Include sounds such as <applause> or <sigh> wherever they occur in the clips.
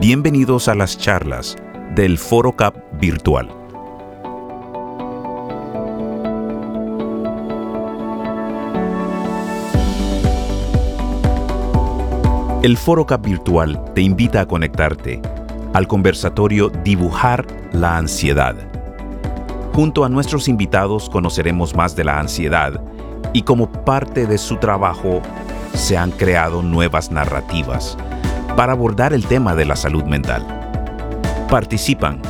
Bienvenidos a las charlas del Foro Cap Virtual. El Foro Cap Virtual te invita a conectarte al conversatorio Dibujar la ansiedad. Junto a nuestros invitados conoceremos más de la ansiedad y como parte de su trabajo se han creado nuevas narrativas para abordar el tema de la salud mental. Participan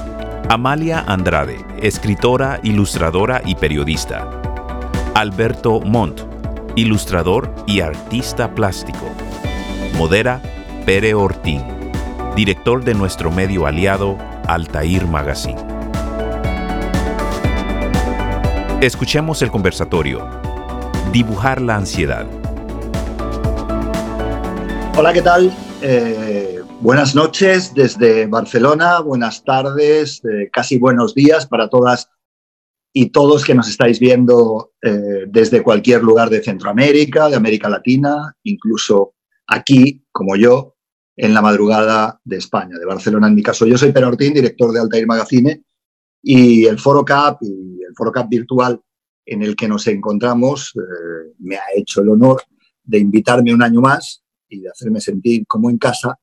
Amalia Andrade, escritora, ilustradora y periodista. Alberto Montt, ilustrador y artista plástico. Modera Pere Ortín, director de nuestro medio aliado Altair Magazine. Escuchemos el conversatorio. Dibujar la ansiedad. Hola, ¿qué tal? Eh, buenas noches desde Barcelona, buenas tardes, eh, casi buenos días para todas y todos que nos estáis viendo eh, desde cualquier lugar de Centroamérica, de América Latina, incluso aquí, como yo, en la madrugada de España, de Barcelona en mi caso. Yo soy Pere Ortín, director de Altair Magazine, y el Foro Cap y el Foro Cap virtual en el que nos encontramos me ha hecho el honor de invitarme un año más y de hacerme sentir como en casa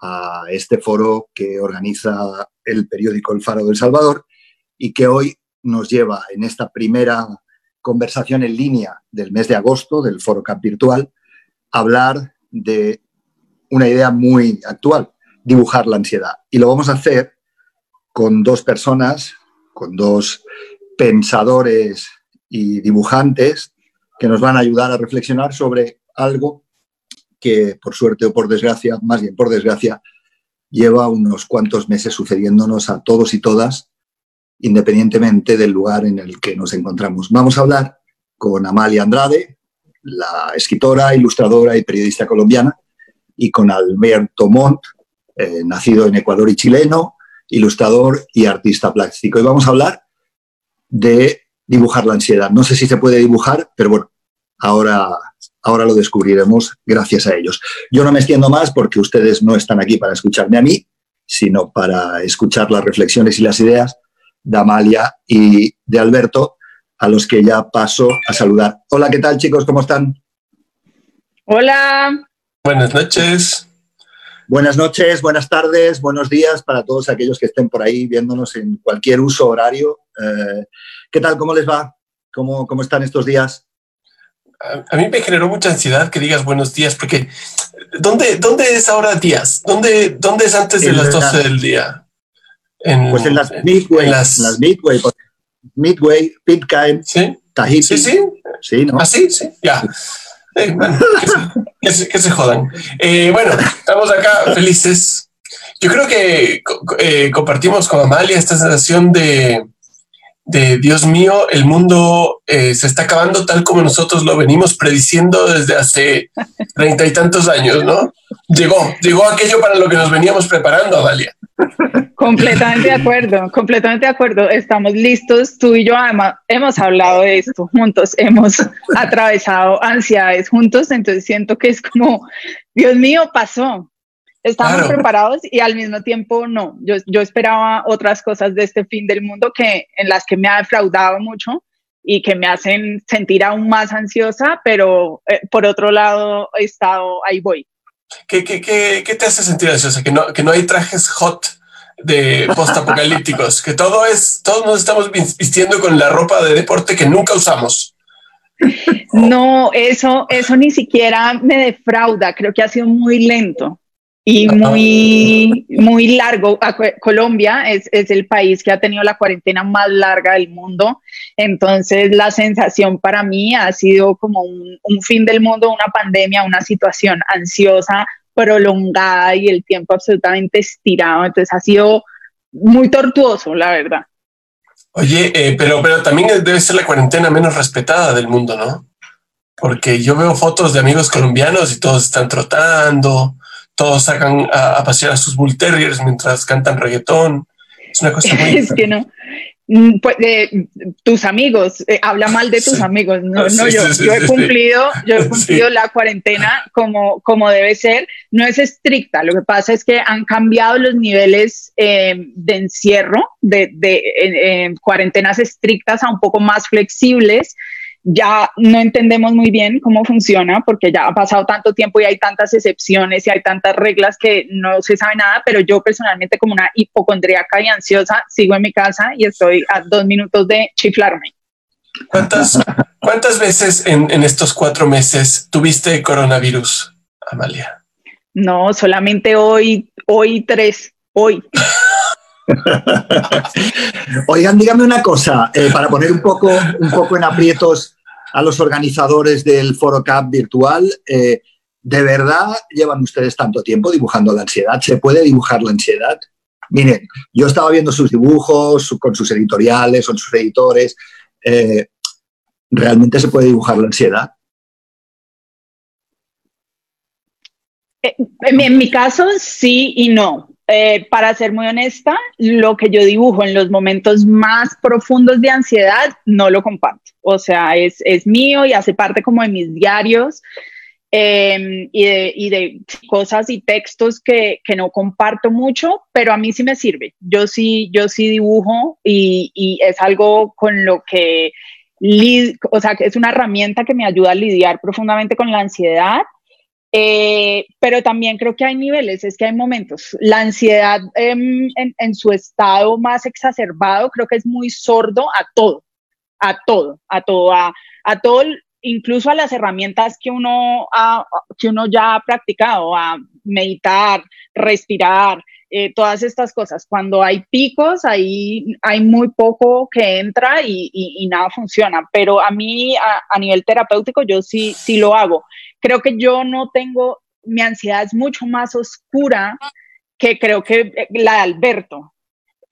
a este foro que organiza el periódico El Faro del Salvador y que hoy nos lleva en esta primera conversación en línea del mes de agosto del Foro Cap Virtual a hablar de una idea muy actual, dibujar la ansiedad. Y lo vamos a hacer con dos personas, con dos pensadores y dibujantes que nos van a ayudar a reflexionar sobre algo que por suerte o por desgracia, más bien por desgracia, lleva unos cuantos meses sucediéndonos a todos y todas, independientemente del lugar en el que nos encontramos. Vamos a hablar con Amalia Andrade, la escritora, ilustradora y periodista colombiana, y con Alberto Montt, eh, nacido en Ecuador y chileno, ilustrador y artista plástico. Y vamos a hablar de dibujar la ansiedad. No sé si se puede dibujar, pero bueno, ahora Ahora lo descubriremos gracias a ellos. Yo no me extiendo más porque ustedes no están aquí para escucharme a mí, sino para escuchar las reflexiones y las ideas de Amalia y de Alberto, a los que ya paso a saludar. Hola, ¿qué tal chicos? ¿Cómo están? Hola. Buenas noches. Buenas noches, buenas tardes, buenos días para todos aquellos que estén por ahí viéndonos en cualquier uso horario. Eh, ¿Qué tal? ¿Cómo les va? ¿Cómo, ¿Cómo están estos días? A, mí me generó mucha ansiedad que digas buenos días, porque ¿dónde, dónde es ahora días? ¿Dónde, dónde es antes de las 12 del día? En, pues en las Midway, en las, Midway, Midway, Pitcairn, ¿Sí? Tahiti. Sí, sí. Sí, ¿no? Ah, sí, sí, ya. Eh, que, se, que, se, jodan. Eh, bueno, estamos acá felices. Yo creo que eh, compartimos con Amalia esta sensación de, de Dios mío, el mundo eh, se está acabando tal como nosotros lo venimos prediciendo desde hace treinta y tantos años, ¿no? Llegó, llegó aquello para lo que nos veníamos preparando, Dalia. Completamente de acuerdo, completamente de acuerdo. Estamos listos. Tú y yo además hemos hablado de esto juntos, hemos atravesado ansiedades juntos, entonces siento que es como, Dios mío, pasó, Estamos preparados y al mismo tiempo no. Yo, yo esperaba otras cosas de este fin del mundo que en las que me ha defraudado mucho y que me hacen sentir aún más ansiosa, pero eh, por otro lado he estado, ahí voy. ¿Qué, qué, qué, qué te hace sentir ansiosa? Que no, que no hay trajes hot de post-apocalípticos, que todo es, todos nos estamos vistiendo con la ropa de deporte que nunca usamos. No, eso, eso ni siquiera me defrauda, creo que ha sido muy lento y muy, muy largo. Colombia es, es, el país que ha tenido la cuarentena más larga del mundo. Entonces, la sensación para mí ha sido como un, un, fin del mundo, una pandemia, una situación ansiosa, prolongada y el tiempo absolutamente estirado. Entonces, ha sido muy tortuoso, la verdad. Oye, eh, pero, pero también debe ser la cuarentena menos respetada del mundo, ¿no? Porque yo veo fotos de amigos colombianos y todos están trotando, todos sacan a, pasear a sus bull terriers mientras cantan reggaetón. Es una cosa muy... <laughs> es que no. Mm, pues, tus amigos, eh, habla mal de tus amigos, no, no yo, yo he cumplido, yo he <laughs> cumplido la cuarentena como, como debe ser. no es estricta, lo que pasa es que han cambiado los niveles eh, de encierro, de, cuarentenas estrictas a un poco más flexibles. Ya no entendemos muy bien cómo funciona porque ya ha pasado tanto tiempo y hay tantas excepciones y hay tantas reglas que no se sabe nada, pero yo personalmente como una hipocondríaca y ansiosa sigo en mi casa y estoy a dos minutos de chiflarme. ¿Cuántas, cuántas veces en, en estos cuatro meses tuviste coronavirus, Amalia? No, solamente hoy, hoy tres, hoy. <laughs> Oigan, dígame una cosa, eh, para poner un poco, un poco en aprietos a los organizadores del Foro Cup virtual, eh, ¿de verdad llevan ustedes tanto tiempo dibujando la ansiedad? ¿Se puede dibujar la ansiedad? Miren, yo estaba viendo sus dibujos con sus editoriales, con sus editores. Eh, ¿Realmente se puede dibujar la ansiedad? En, mi caso, sí y no. Eh, para ser muy honesta, lo que yo dibujo en los momentos más profundos de ansiedad no lo comparto. O sea, es, es mío y hace parte como de mis diarios em, y, de, y, de, cosas y textos que, que, no comparto mucho, pero a mí sí me sirve. Yo sí, yo sí dibujo y, y es algo con lo que, o sea, es una herramienta que me ayuda a lidiar profundamente con la ansiedad eh, pero también creo que hay niveles, es que hay momentos. La ansiedad em, en, su estado más exacerbado creo que es muy sordo a todo, a todo, a todo, a, todo, incluso a las herramientas que uno, que uno ya ha practicado, a meditar, respirar, eh, todas estas cosas. Cuando hay picos, ahí hay muy poco que entra y, nada funciona. Pero a mí, a, a, nivel terapéutico, yo sí, sí lo hago creo que yo no tengo, mi ansiedad es mucho más oscura que creo que la de Alberto.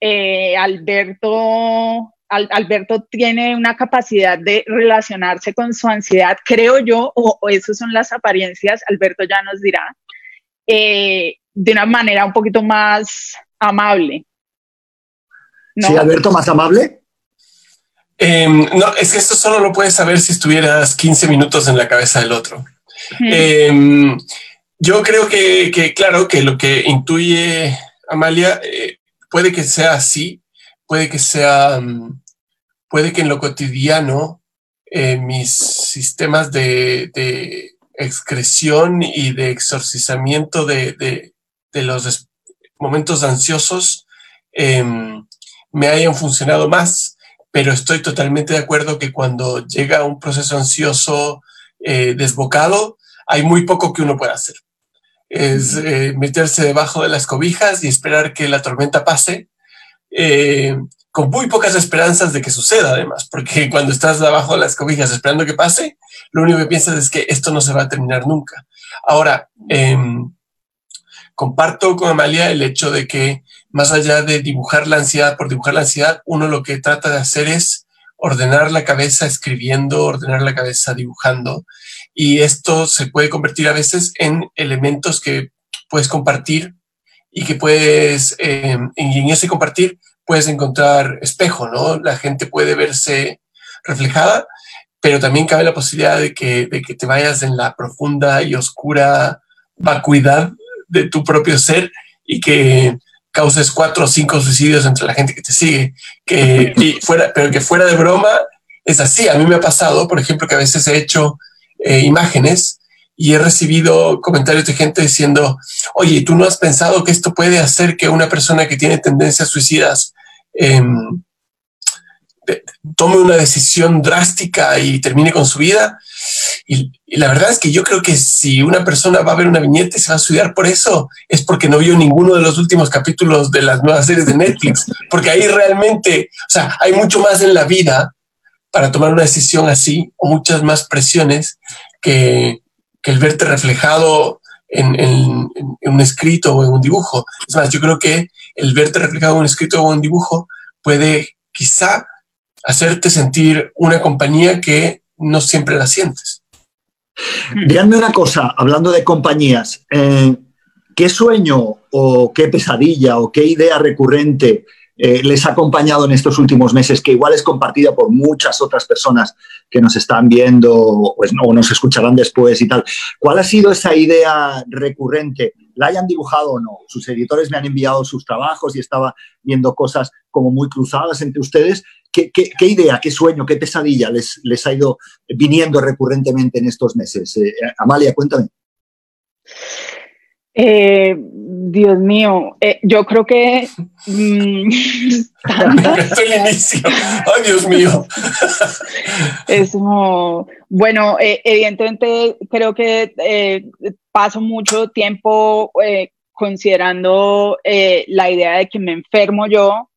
Eh, Alberto, Alberto tiene una capacidad de relacionarse con su ansiedad, creo yo, o, o esas son las apariencias, Alberto ya nos dirá, eh, de una manera un poquito más amable. ¿Sí, Alberto, más amable? Em, no, es que esto solo lo puedes saber si estuvieras 15 minutos en la cabeza del otro. Em, yo creo que, claro, que lo que intuye Amalia eh, puede que sea así, puede que sea, mm, puede que en lo cotidiano eh, mis sistemas de, excreción y de exorcizamiento de, los momentos ansiosos em, me hayan funcionado más, pero estoy totalmente de acuerdo que cuando llega un proceso ansioso eh, desbocado, hay muy poco que uno pueda hacer. Es eh, meterse debajo de las cobijas y esperar que la tormenta pase, eh, con muy pocas esperanzas de que suceda además, porque <laughs> cuando estás debajo de las cobijas esperando que pase, lo único que piensas es que esto no se va a terminar nunca. Ahora, em, comparto con Amalia el hecho de que más allá de dibujar la ansiedad por dibujar la ansiedad, uno lo que trata de hacer es ordenar la cabeza escribiendo, ordenar la cabeza dibujando. Y esto se puede convertir a veces en elementos que puedes compartir y que puedes, eh, en ese compartir puedes encontrar espejo, ¿no? La gente puede verse reflejada, pero también cabe la posibilidad de que, de que te vayas en la profunda y oscura vacuidad de tu propio ser y que causes cuatro o cinco suicidios entre la gente que te sigue, que <laughs> fuera, pero que fuera de broma es así. A mí me ha pasado, por ejemplo, que a veces he hecho eh, imágenes y he recibido comentarios de gente diciendo, oye, ¿tú no has pensado que esto puede hacer que una persona que tiene tendencias suicidas em, tome una decisión drástica y termine con su vida? Y, la verdad es que yo creo que si una persona va a ver una viñeta y se va a estudiar por eso, es porque no vio ninguno de los últimos capítulos de las nuevas series de Netflix, porque ahí realmente, o sea, hay mucho más en la vida para tomar una decisión así, o muchas más presiones que, que el verte reflejado en, en, un escrito o en un dibujo. Es más, yo creo que el verte reflejado en un escrito o en un dibujo puede quizá hacerte sentir una compañía que no siempre la sientes. Díganme una cosa, hablando de compañías, eh, ¿qué sueño o qué pesadilla o qué idea recurrente eh, les ha acompañado en estos últimos meses, que igual es compartida por muchas otras personas que nos están viendo pues, o nos escucharán después y tal? ¿Cuál ha sido esa idea recurrente la hayan dibujado o no. Sus editores me han enviado sus trabajos y estaba viendo cosas como muy cruzadas entre ustedes. ¿Qué, idea, qué sueño, qué pesadilla les, les, ha ido viniendo recurrentemente en estos meses? Eh, Amalia, cuéntame. Eh, Dios mío, eh, yo creo que... Mm, <laughs> <laughs> el inicio. Ay, Dios mío. <laughs> es como, bueno, eh, evidentemente creo que eh, paso mucho tiempo considerando la idea de que me enfermo yo,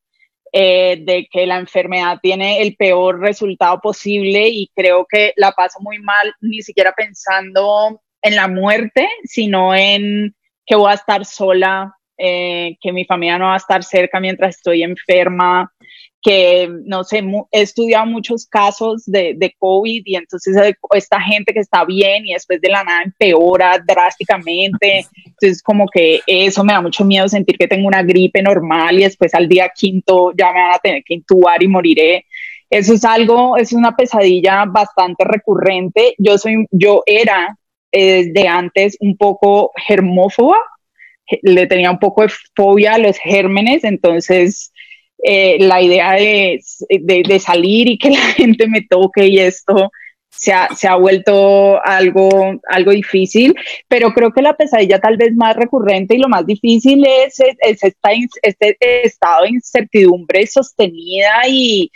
de que la enfermedad tiene el peor resultado posible y creo que la paso muy mal, ni siquiera pensando en la muerte, sino en que voy a estar sola, eh, que mi familia no va a estar cerca mientras estoy enferma, que no sé, he estudiado muchos casos de, de, COVID y entonces esta gente que está bien y después de la nada empeora drásticamente. <laughs> Entonces como que eso me da mucho miedo sentir que tengo una gripe normal y después al día quinto ya me van a tener que intubar y moriré. Eso es algo, es una pesadilla bastante recurrente. Yo soy, yo era de antes un poco germófoba, le tenía un poco de fobia a los gérmenes, entonces eh, la idea de, de, salir y que <laughs> la gente me toque y esto se ha, se ha, vuelto algo, algo difícil, pero creo que la pesadilla tal vez más recurrente y lo más difícil es, es, este estado de incertidumbre sostenida y,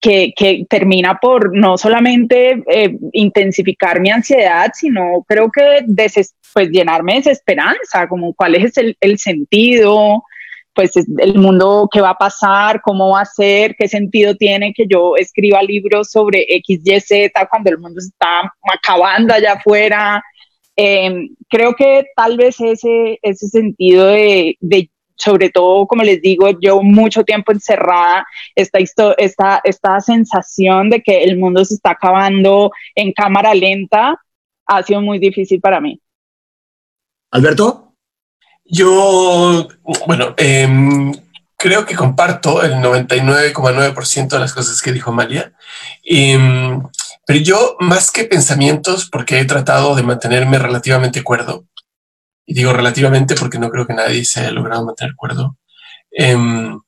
que, termina por no solamente eh, intensificar mi ansiedad, sino creo que pues llenarme de desesperanza, como cuál es el, el sentido, pues el mundo que va a pasar, cómo va a ser, qué sentido tiene que yo escriba libros sobre X, Y, Z cuando el mundo se está acabando allá afuera. Em, creo que tal vez ese, ese sentido de, de sobre todo, como les digo, yo mucho tiempo encerrada, esta, esta, esta sensación de que el mundo se está acabando en cámara lenta ha sido muy difícil para mí. Alberto. Yo, bueno, em, creo que comparto el 99,9% de las cosas que dijo Malia. Em, pero yo, más que pensamientos, porque he tratado de mantenerme relativamente cuerdo, y digo relativamente porque no creo que nadie se haya logrado mantener acuerdo. Em,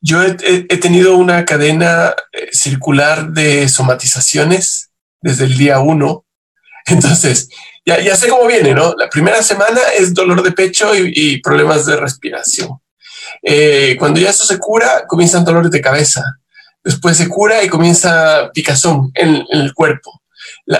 yo he, tenido una cadena eh, circular de somatizaciones desde el día uno. <laughs> Entonces, ya, ya sé cómo viene, ¿no? La primera semana es dolor de pecho y, problemas de respiración. Eh, cuando ya eso se cura, comienzan dolores de cabeza. Después se cura y comienza picazón en, el cuerpo.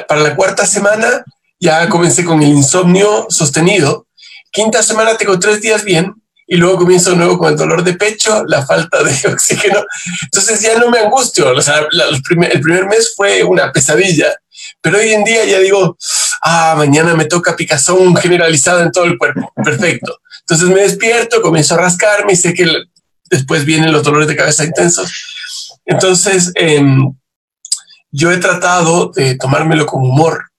para la cuarta semana ya comencé con el insomnio sostenido. Quinta semana tengo tres días bien y luego comienzo de nuevo con el dolor de pecho, la falta de <laughs> oxígeno. Entonces ya no me angustio. O sea, el primer mes fue una pesadilla, pero hoy en día ya digo, ah, mañana me toca picazón generalizada en todo el cuerpo. Perfecto. Entonces me despierto, comienzo a rascarme y sé que después vienen los dolores de cabeza intensos. Entonces, em, yo he tratado de tomármelo con humor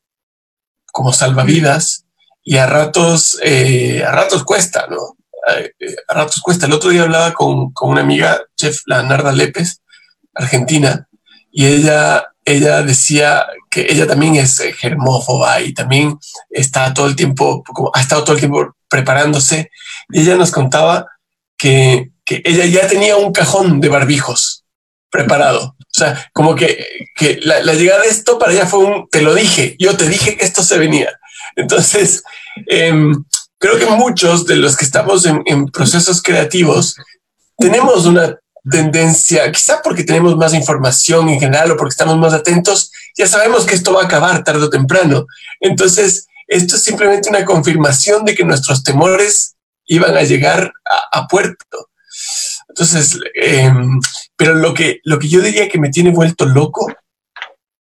como salvavidas y a ratos, eh, a ratos cuesta, ¿no? Eh, a ratos cuesta. El otro día hablaba con, con una amiga, chef, la Narda Lépez, argentina, y ella, ella decía que ella también es eh, germófoba y también está todo el tiempo, ha estado todo el tiempo preparándose. Ella nos contaba que, ella ya tenía un cajón de barbijos preparado o sea, como que, la, llegada de esto para ella fue un, te lo dije, yo te dije que esto se venía. Entonces, em, creo que muchos de los que estamos en procesos creativos tenemos una tendencia, quizá porque tenemos más información en general o porque estamos más atentos, ya sabemos que esto va a acabar tarde o temprano. Entonces, esto es simplemente una confirmación de que nuestros temores iban a llegar a, puerto. Entonces, em, pero lo que, lo que yo diría que me tiene vuelto loco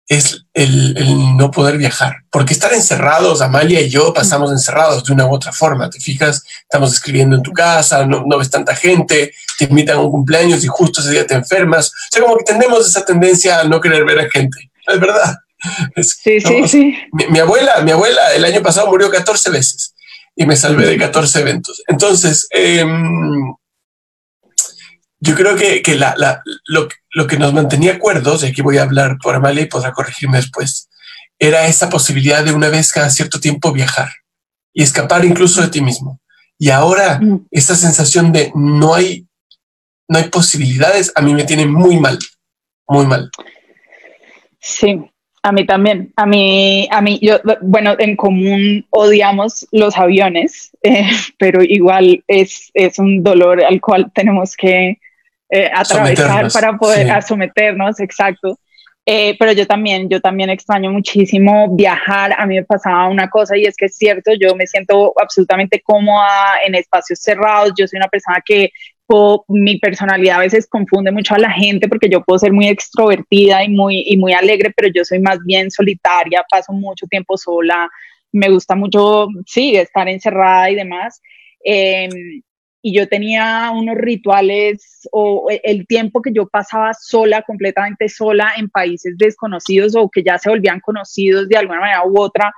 es el, no poder viajar, porque estar encerrados, Amalia y yo pasamos encerrados de una u otra forma, te fijas, estamos escribiendo en tu casa, no, ves tanta gente, te invitan a un cumpleaños y justo ese día te enfermas, o sea, como que tenemos esa tendencia a no querer ver a gente, <laughs> es verdad. sí, sí, sí. Mi, mi, abuela, mi abuela el año pasado murió 14 veces y me salvé de 14 eventos. Entonces, eh, yo creo que, que la, la, lo, lo, que nos mantenía acuerdos, y aquí voy a hablar por Amalia y podrá corregirme después, era esa posibilidad de una vez cada cierto tiempo viajar y escapar incluso de ti mismo. Y ahora mm. esa sensación de no hay, no hay posibilidades, a mí me tiene muy mal, muy mal. Sí, a mí también. A mí, a mí, yo, bueno, en común odiamos los aviones, <laughs> eh, pero igual es, es un dolor al cual tenemos que eh, atravesar para poder someternos, exacto. Eh, pero yo también, yo también extraño muchísimo viajar. A mí me pasaba una cosa y es que es cierto, yo me siento absolutamente cómoda en espacios cerrados. Yo soy una persona que mi personalidad a veces confunde mucho a la gente porque yo puedo ser muy extrovertida y muy, y muy alegre, pero yo soy más bien solitaria, paso mucho tiempo sola, me gusta mucho, sí, estar encerrada y demás. Em, y yo tenía unos rituales o el tiempo que yo pasaba sola, completamente sola en países desconocidos o que ya se volvían conocidos de alguna manera u otra,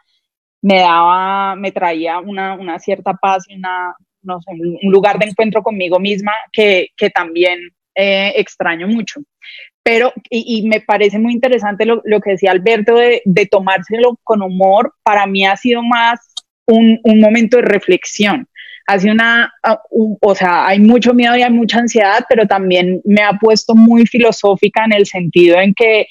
me daba, me traía una, una cierta paz y una, no sé, un lugar de encuentro conmigo misma que, que también eh, extraño mucho. Pero, y, me parece muy interesante lo, lo que decía Alberto de, de, tomárselo con humor, para mí ha sido más un, un momento de reflexión hace una, ah, o sea, hay mucho miedo y hay mucha ansiedad, pero también me ha puesto muy filosófica en el sentido en que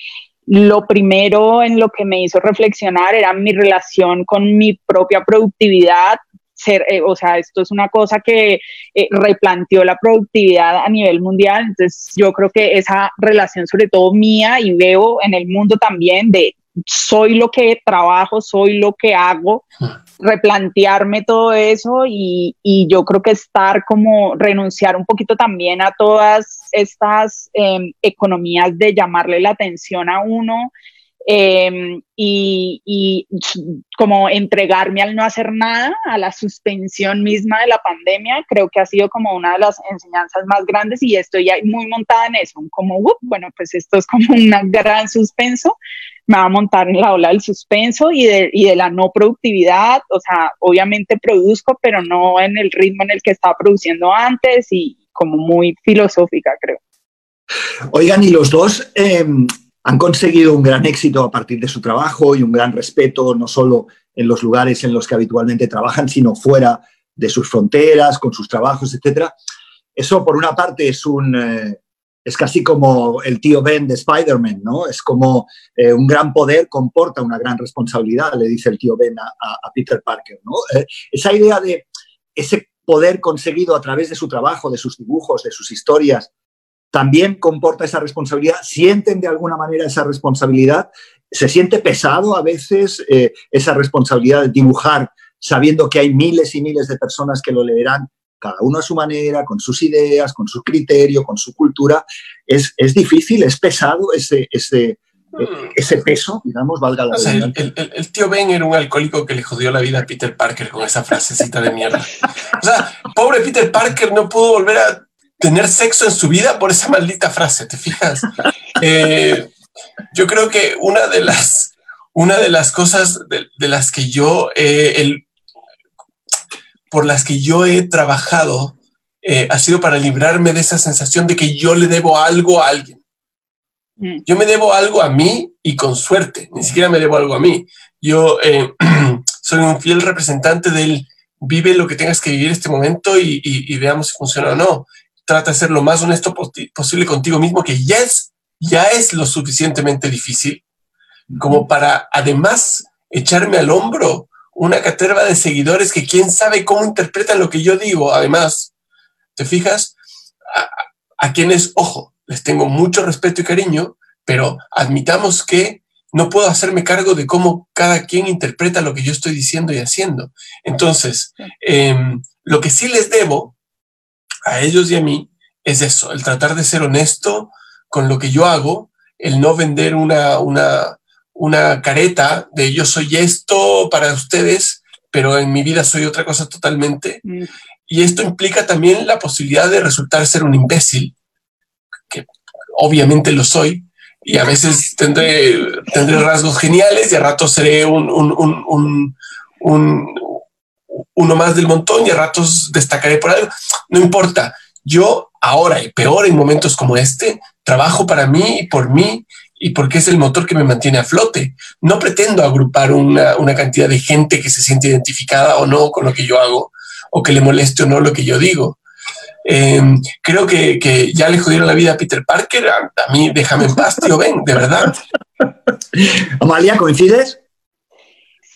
lo primero en lo que me hizo reflexionar era mi relación con mi propia productividad. Ser, eh, o sea, esto es una cosa que eh, replanteó la productividad a nivel mundial. Entonces, yo creo que esa relación, sobre todo mía, y veo en el mundo también, de soy lo que trabajo, soy lo que hago, replantearme todo eso y, yo creo que estar como renunciar un poquito también a todas estas em, economías de llamarle la atención a uno em, y, y, como entregarme al no hacer nada, a la suspensión misma de la pandemia, creo que ha sido como una de las enseñanzas más grandes y estoy muy montada en eso, como, bueno, pues esto es como un gran suspenso, me va a montar en la ola del suspenso y de, y de la no productividad. O sea, obviamente produzco, pero no en el ritmo en el que estaba produciendo antes y como muy filosófica, creo. Oigan, y los dos em, han conseguido un gran éxito a partir de su trabajo y un gran respeto, no solo en los lugares en los que habitualmente trabajan, sino fuera de sus fronteras, con sus trabajos, etc. Eso, por una parte, es un, eh, es casi como el tío Ben de Spider-Man, ¿no? Es como eh, un gran poder comporta una gran responsabilidad, le dice el tío Ben a, Peter Parker, ¿no? Eh, esa idea de ese poder conseguido a través de su trabajo, de sus dibujos, de sus historias, también comporta esa responsabilidad, sienten de alguna manera esa responsabilidad, se siente pesado a veces eh, esa responsabilidad de dibujar sabiendo que hay miles y miles de personas que lo leerán cada uno a su manera, con sus ideas, con su criterio, con su cultura. Es, es difícil, es pesado ese, ese, hmm. ese peso, digamos, valga la pena. el, tío Ben era un alcohólico que le jodió la vida a Peter Parker con esa frasecita de mierda. O sea, pobre Peter Parker no pudo volver a tener sexo en su vida por esa maldita frase, ¿te fijas? Eh, yo creo que una de las, una de las cosas de, las que yo, eh, el, por las que yo he trabajado eh, ha sido para librarme de esa sensación de que yo le debo algo a alguien. Mm. Yo me debo algo a mí y con suerte, ni siquiera me debo algo a mí. Yo <clears throat> soy un fiel representante del vive lo que tengas que vivir este momento y, veamos si funciona o no. Trata de ser lo más honesto posible contigo mismo, que ya es, ya es lo suficientemente difícil como para además echarme al hombro una caterva de seguidores que quién sabe cómo interpretan lo que yo digo. Además, ¿te fijas? A, quienes, ojo, les tengo mucho respeto y cariño, pero admitamos que no puedo hacerme cargo de cómo cada quien interpreta lo que yo estoy diciendo y haciendo. Entonces, em, lo que sí les debo a ellos y a mí es eso, el tratar de ser honesto con lo que yo hago, el no vender una, una, una careta de yo soy esto para ustedes, pero en mi vida soy otra cosa totalmente. Mm. Y esto implica también la posibilidad de resultar ser un imbécil, que obviamente lo soy, y a veces tendré, tendré rasgos geniales y a ratos seré un, un, uno más del montón y a ratos destacaré por algo. No importa. Yo ahora y peor en momentos como este, trabajo para mí y por mí y porque es el motor que me mantiene a flote. No pretendo agrupar una, cantidad de gente que se siente identificada o no con lo que yo hago, o que le moleste o no lo que yo digo. Em, creo que, ya le jodieron la vida a Peter Parker. A, mí, déjame en paz, tío, ven, de verdad. <laughs> Amalia, ¿coincides?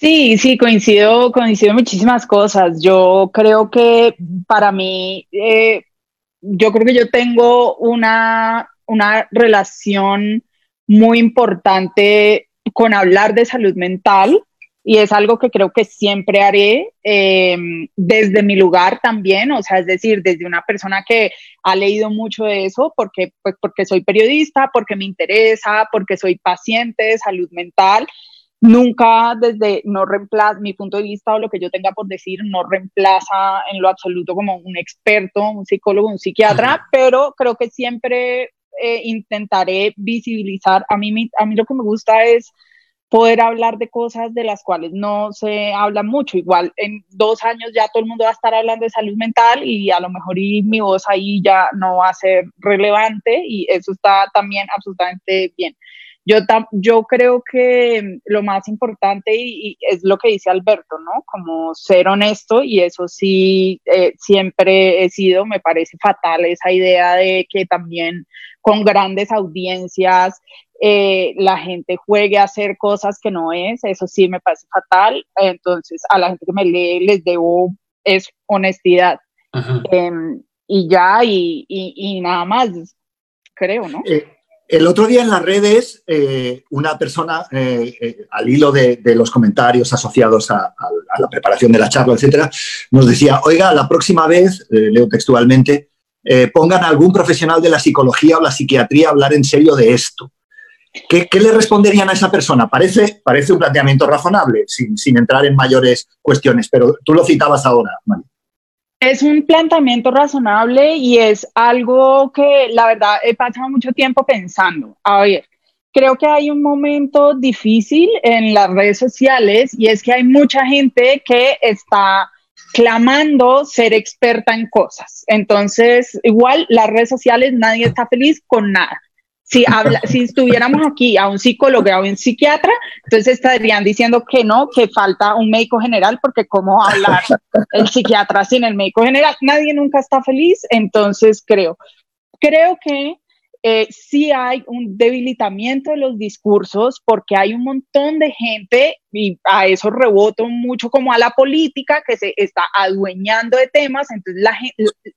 Sí, sí, coincido, coincido muchísimas cosas. Yo creo que para mí, eh, yo creo que yo tengo una, una relación muy importante con hablar de salud mental y es algo que creo que siempre haré eh, desde mi lugar también, o sea, es decir, desde una persona que ha leído mucho de eso, porque, pues, porque soy periodista, porque me interesa, porque soy paciente de salud mental. Nunca desde, no reemplaza, mi punto de vista o lo que yo tenga por decir, no reemplaza en lo absoluto como un experto, un psicólogo, un psiquiatra, pero creo que siempre eh, intentaré visibilizar. A mí, a mí lo que me gusta es poder hablar de cosas de las cuales no se habla mucho. Igual en dos años ya todo el mundo va a estar hablando de salud mental y a lo mejor y mi voz ahí ya no va a ser relevante y eso está también absolutamente bien. Yo, yo creo que lo más importante y, es lo que dice Alberto, ¿no? Como ser honesto y eso sí, eh, siempre he sido, me parece fatal esa idea de que también con grandes audiencias eh, la gente juegue a hacer cosas que no es, eso sí me parece fatal. Entonces, a la gente que me lee les debo es honestidad. Em, y ya, y, nada más, creo, ¿no? Eh, el otro día en las redes, eh, una persona, al hilo de, los comentarios asociados a, la preparación de la charla, etcétera, nos decía: Oiga, la próxima vez, leo textualmente, pongan a algún profesional de la psicología o la psiquiatría a hablar en serio de esto. ¿Qué, le responderían a esa persona? Parece, parece un planteamiento razonable, sin, entrar en mayores cuestiones, pero tú lo citabas ahora, Es un planteamiento razonable y es algo que la verdad he pasado mucho tiempo pensando. A ver, creo que hay un momento difícil en las redes sociales y es que hay mucha gente que está clamando ser experta en cosas. Entonces, igual las redes sociales, nadie está feliz con nada. Si, habla, si estuviéramos aquí a un psicólogo o a un psiquiatra, entonces estarían diciendo que no, que falta un médico general, porque cómo hablar el psiquiatra sin el médico general. Nadie nunca está feliz, entonces creo, creo que eh, sí hay un debilitamiento de los discursos porque hay un montón de gente, y a eso reboto mucho como a la política, que se está adueñando de temas, entonces la,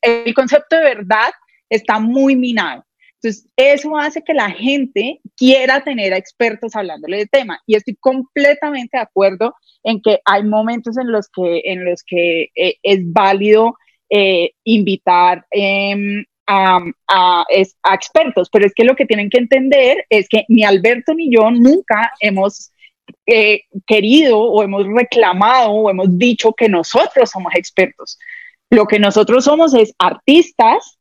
el concepto de verdad está muy minado. Entonces, eso hace que la gente quiera tener a expertos hablándole de tema. Y estoy completamente de acuerdo en que hay momentos en los que, en los que eh, es válido eh, invitar em, a, a, expertos, pero es que lo que tienen que entender es que ni Alberto ni yo nunca hemos eh, querido o hemos reclamado o hemos dicho que nosotros somos expertos. Lo que nosotros somos es artistas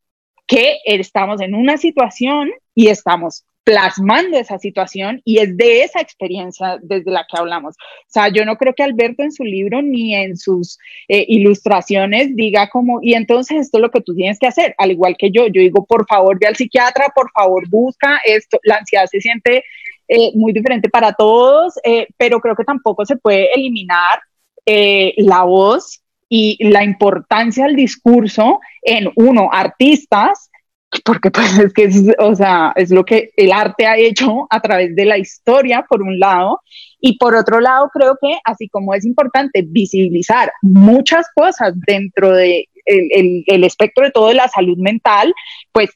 que estamos en una situación y estamos plasmando esa situación y es de esa experiencia desde la que hablamos. O sea, yo no creo que Alberto en su libro ni en sus eh, ilustraciones diga como, y entonces esto es lo que tú tienes que hacer, al igual que yo, yo digo, por favor, ve al psiquiatra, por favor, busca esto, la ansiedad se siente eh, muy diferente para todos, eh, pero creo que tampoco se puede eliminar la voz y la importancia del discurso en uno, artistas, porque pues es que o sea, es lo que el arte ha hecho a través de la historia, por un lado, y por otro lado, creo que así como es importante visibilizar muchas cosas dentro de el, espectro de todo de la salud mental, pues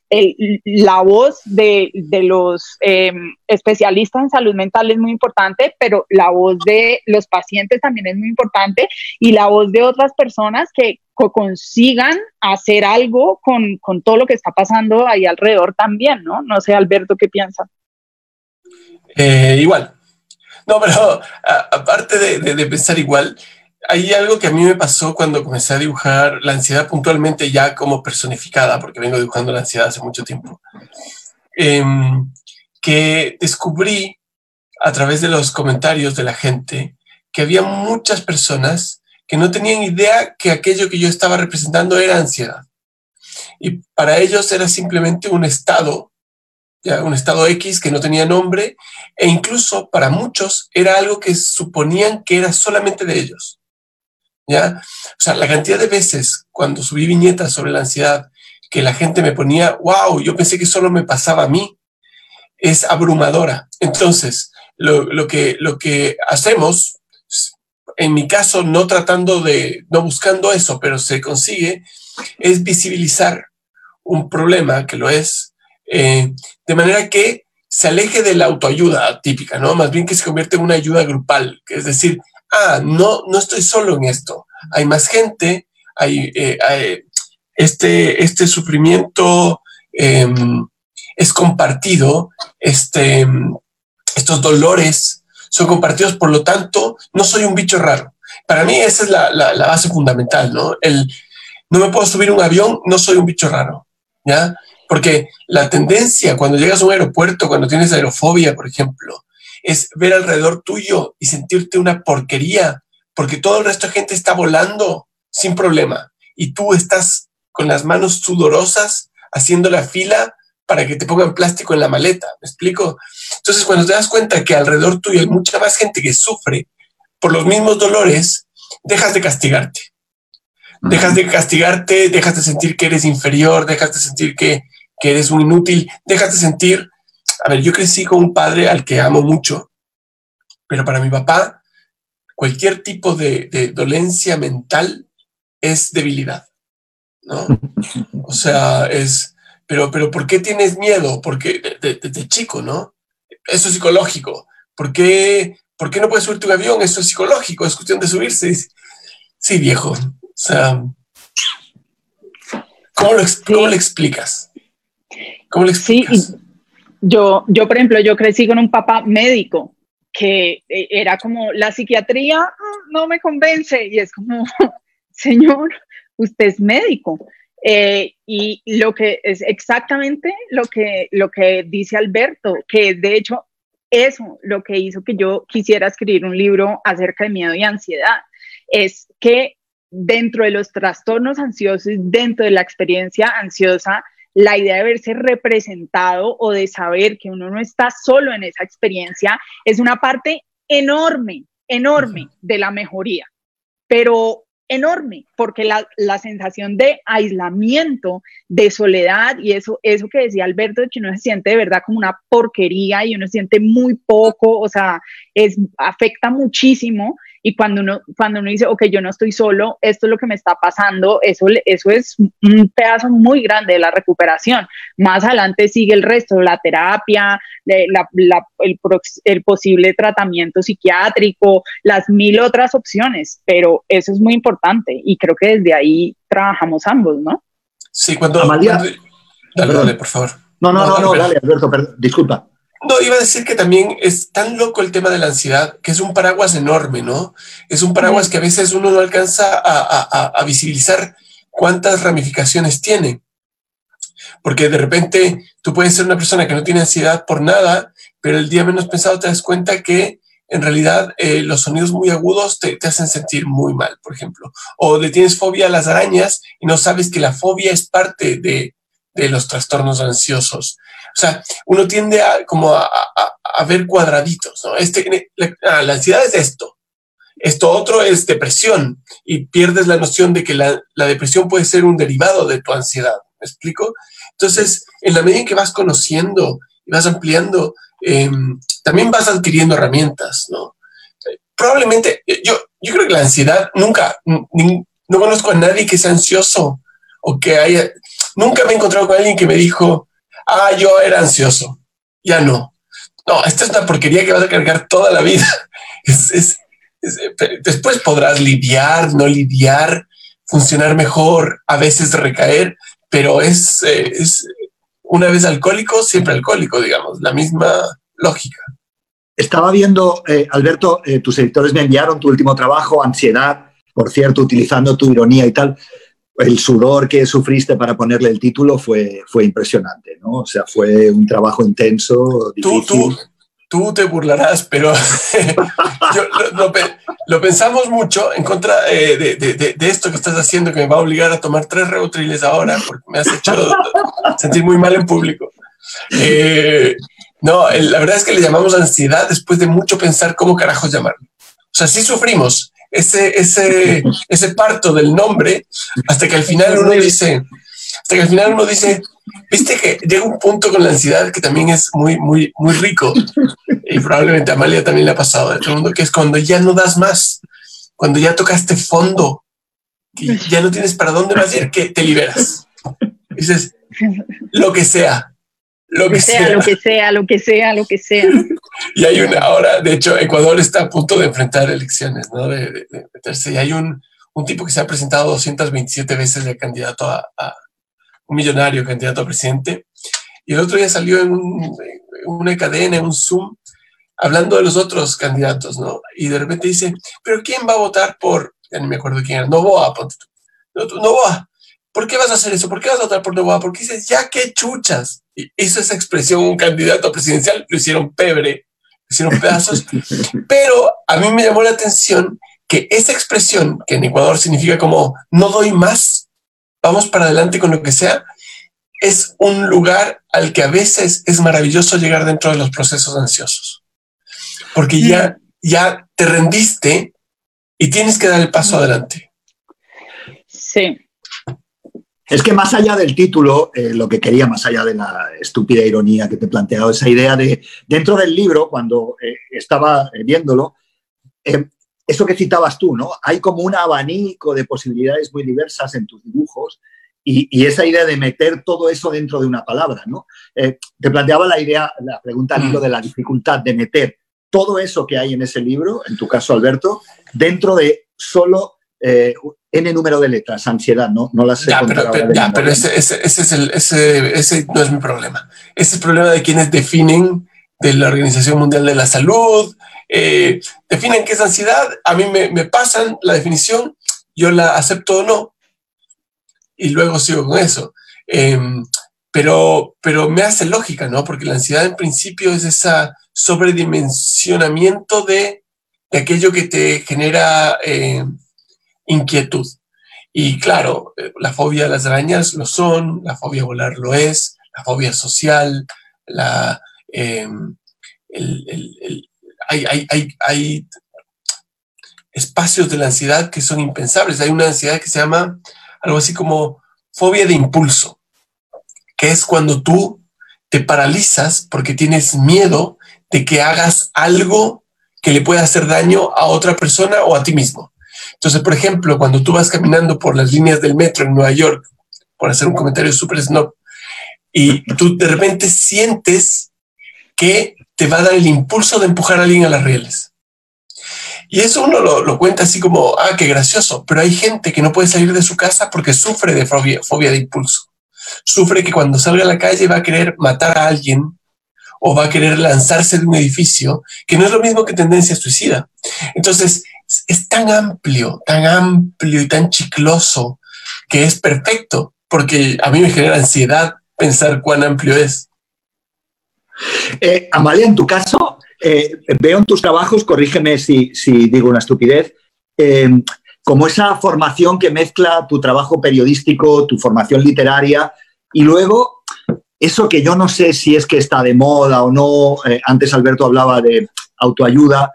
la voz de, los em, especialistas en salud mental es muy importante, pero la voz de los pacientes también es muy importante y la voz de otras personas que consigan hacer algo con, todo lo que está pasando ahí alrededor también, ¿no? No sé, Alberto, ¿qué piensa? Eh, igual. No, pero aparte de pensar igual, hay algo que a mí me pasó cuando comencé a dibujar la ansiedad puntualmente ya como personificada, porque vengo dibujando la ansiedad hace mucho tiempo, em, que descubrí a través de los comentarios de la gente que había muchas personas que no tenían idea que aquello que yo estaba representando era ansiedad. Y para ellos era simplemente un estado, un estado X que no tenía nombre, e incluso para muchos era algo que suponían que era solamente de ellos ¿ya? O sea, la cantidad de veces cuando subí viñetas sobre la ansiedad que la gente me ponía, wow, yo pensé que solo me pasaba a mí, es abrumadora. Entonces, lo, que, lo que hacemos, en mi caso, no tratando de, no buscando eso, pero se consigue, es visibilizar un problema que lo es, eh, de manera que se aleje de la autoayuda típica, ¿no? Más bien que se convierte en una ayuda grupal, que es decir, ah, no, no estoy solo en esto, hay más gente, hay, eh, este, este sufrimiento em, es compartido, este, estos dolores son compartidos, por lo tanto, no soy un bicho raro. Para mí esa es la, la, base fundamental, ¿no? El, no me puedo subir un avión, no soy un bicho raro, ¿ya? Porque la tendencia cuando llegas a un aeropuerto, cuando tienes aerofobia, por ejemplo, es ver alrededor tuyo y sentirte una porquería, porque todo el resto de gente está volando sin problema y tú estás con las manos sudorosas haciendo la fila para que te pongan plástico en la maleta. ¿Me explico? Entonces, cuando te das cuenta que alrededor tuyo hay mucha más gente que sufre por los mismos dolores, dejas de castigarte. Dejas de castigarte, dejas de sentir que eres inferior, dejas de sentir que que eres un inútil, déjate sentir. A ver, yo crecí con un padre al que amo mucho, pero para mi papá, cualquier tipo de, dolencia mental es debilidad, ¿no? <laughs> O sea, es, pero, pero ¿por qué tienes miedo? Porque desde chico, ¿no? Eso es psicológico. ¿Por qué, ¿Por qué no puedes subirte un avión? Eso es psicológico, es cuestión de subirse. Sí, viejo. O sea, ¿cómo lo, ¿cómo le explicas? ¿Cómo le explicas? Sí, yo, yo, por ejemplo, yo crecí con un papá médico que eh, era como la psiquiatría mm, no me convence y es como, <laughs> señor, usted es médico. Eh, y lo que es exactamente lo que, lo que dice Alberto, que de hecho eso lo que hizo que yo quisiera escribir un libro acerca de miedo y ansiedad, es que dentro de los trastornos ansiosos, dentro de la experiencia ansiosa, la idea de verse representado o de saber que uno no está solo en esa experiencia es una parte enorme, enorme de la mejoría, pero enorme, porque la, la, sensación de aislamiento, de soledad, y eso, eso que decía Alberto, de que uno se siente de verdad como una porquería y uno se siente muy poco, o sea, es, afecta muchísimo, y cuando uno, cuando uno dice, ok, yo no estoy solo, esto es lo que me está pasando, eso, eso es un pedazo muy grande de la recuperación. Más adelante sigue el resto, la terapia, la, el, el posible tratamiento psiquiátrico, las mil otras opciones, pero eso es muy importante y creo que desde ahí trabajamos ambos, ¿no? Sí, cuando... Amalia, dale, dale, por favor. No, no, no, no, dale, Alberto, disculpa. No, iba a decir que también es tan loco el tema de la ansiedad, que es un paraguas enorme, ¿no? Es un paraguas que a veces uno no alcanza a, visibilizar cuántas ramificaciones tiene. Porque de repente tú puedes ser una persona que no tiene ansiedad por nada, pero el día menos pensado te das cuenta que en realidad eh, los sonidos muy agudos te, hacen sentir muy mal, por ejemplo. O le tienes fobia a las arañas y no sabes que la fobia es parte de, de los trastornos ansiosos. O sea, uno tiende a como a, ver cuadraditos, ¿no? Este, la, la, ansiedad es esto. Esto otro es depresión y pierdes la noción de que la, depresión puede ser un derivado de tu ansiedad. ¿Me explico? Entonces, en la medida en que vas conociendo y vas ampliando, em, también vas adquiriendo herramientas, ¿no? Probablemente, yo, yo creo que la ansiedad nunca, no conozco a nadie que sea ansioso o que haya, nunca me he encontrado con alguien que me dijo, ah, yo era ansioso, ya no. No, esta es una porquería que vas a cargar toda la vida. <laughs> después podrás lidiar, no lidiar, funcionar mejor, a veces recaer, pero es, eh, es una vez alcohólico, siempre alcohólico, digamos, la misma lógica. Estaba viendo, eh, Alberto, eh, tus editores me enviaron tu último trabajo, Ansiedad, por cierto, utilizando tu ironía y tal el sudor que sufriste para ponerle el título fue, fue impresionante, ¿no? O sea, fue un trabajo intenso, difícil. Tú, tú, te burlarás, pero <laughs> lo, pensamos mucho en contra eh, de, de, esto que estás haciendo, que me va a obligar a tomar tres reutriles ahora, porque me has hecho <laughs> sentir muy mal en público. Eh, no, la verdad es que le llamamos ansiedad después de mucho pensar cómo carajos llamarlo. O sea, sí sufrimos, ese, ese, ese parto del nombre hasta que al final uno dice, hasta que al final uno dice, viste que llega un punto con la ansiedad que también es muy, muy, muy rico y probablemente a Amalia también le ha pasado de todo el mundo, que es cuando ya no das más, cuando ya tocaste fondo, y ya no tienes para dónde más ir, que te liberas. Dices, lo que sea, lo que sea, lo que sea, lo que sea, lo que sea. Y hay una, ahora, de hecho, Ecuador está a punto de enfrentar elecciones, ¿no? De, meterse. Y hay un, un, tipo que se ha presentado 227 veces de candidato a, un millonario candidato a presidente. Y el otro día salió en, una cadena, en un Zoom, hablando de los otros candidatos, ¿no? Y de repente dice, pero ¿quién va a votar por, ya me acuerdo quién era, Novoa, ponte Novoa, ¿por qué vas a hacer eso? ¿Por qué vas a votar por Novoa? Porque dices, ya qué chuchas. Y hizo esa expresión un candidato presidencial, lo hicieron pebre, hicieron pedazos. Pero a mí me llamó la atención que esa expresión, que en Ecuador significa como no doy más, vamos para adelante con lo que sea, es un lugar al que a veces es maravilloso llegar dentro de los procesos ansiosos. Porque ya, mm. ya te rendiste y tienes que dar el paso adelante. Sí, es que más allá del título, eh, lo que quería, más allá de la estúpida ironía que te he planteado, esa idea de, dentro del libro, cuando eh, estaba eh, viéndolo, eso que citabas tú, ¿no? Hay como un abanico de posibilidades muy diversas en tus dibujos y, esa idea de meter todo eso dentro de una palabra, ¿no? te planteaba la idea, la pregunta de la dificultad de meter todo eso que hay en ese libro, en tu caso, Alberto, dentro de solo N número de letras, ansiedad, no, no las sé. Ya, pero, ya, pero ese, ese, ese, es el, ese, ese no es mi problema. Ese es el problema de quienes definen de la Organización Mundial de la Salud, eh, definen qué es ansiedad, a mí me, me, pasan la definición, yo la acepto o no, y luego sigo con eso. Em, pero, pero me hace lógica, ¿no? Porque la ansiedad en principio es ese sobredimensionamiento de, de aquello que te genera... Eh, inquietud. Y claro, eh, la fobia a las arañas lo son, la fobia a volar lo es, la fobia social, la, em, hay, espacios de la ansiedad que son impensables. Hay una ansiedad que se llama algo así como fobia de impulso, que es cuando tú te paralizas porque tienes miedo de que hagas algo que le pueda hacer daño a otra persona o a ti mismo. Entonces, por ejemplo, cuando tú vas caminando por las líneas del metro en Nueva York, por hacer un comentario súper snob, y tú de repente sientes que te va a dar el impulso de empujar a alguien a las rieles. Y eso uno lo, cuenta así como, ah, qué gracioso, pero hay gente que no puede salir de su casa porque sufre de fobia, fobia de impulso. Sufre que cuando salga a la calle va a querer matar a alguien o va a querer lanzarse de un edificio, que no es lo mismo que tendencia suicida. Entonces, es tan amplio, tan amplio y tan chicloso que es perfecto, porque a mí me genera ansiedad pensar cuán amplio es. Eh, Amalia, en tu caso, eh, veo en tus trabajos, corrígeme si, digo una estupidez, eh, como esa formación que mezcla tu trabajo periodístico, tu formación literaria y luego eso que yo no sé si es que está de moda o no, antes Alberto hablaba de autoayuda,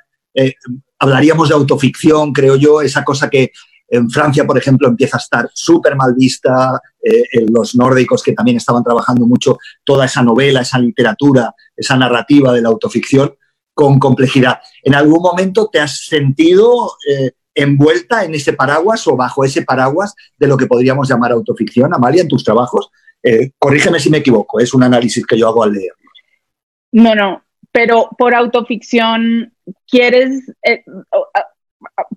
hablaríamos de autoficción, creo yo, esa cosa que en Francia, por ejemplo, empieza a estar súper mal vista, eh, en los nórdicos que también estaban trabajando mucho toda esa novela, esa literatura, esa narrativa de la autoficción con complejidad. ¿En algún momento te has sentido eh, envuelta en ese paraguas o bajo ese paraguas de lo que podríamos llamar autoficción, Amalia, en tus trabajos? Eh, corrígeme si me equivoco, es un análisis que yo hago al leer. No, no, pero por autoficción quieres, eh,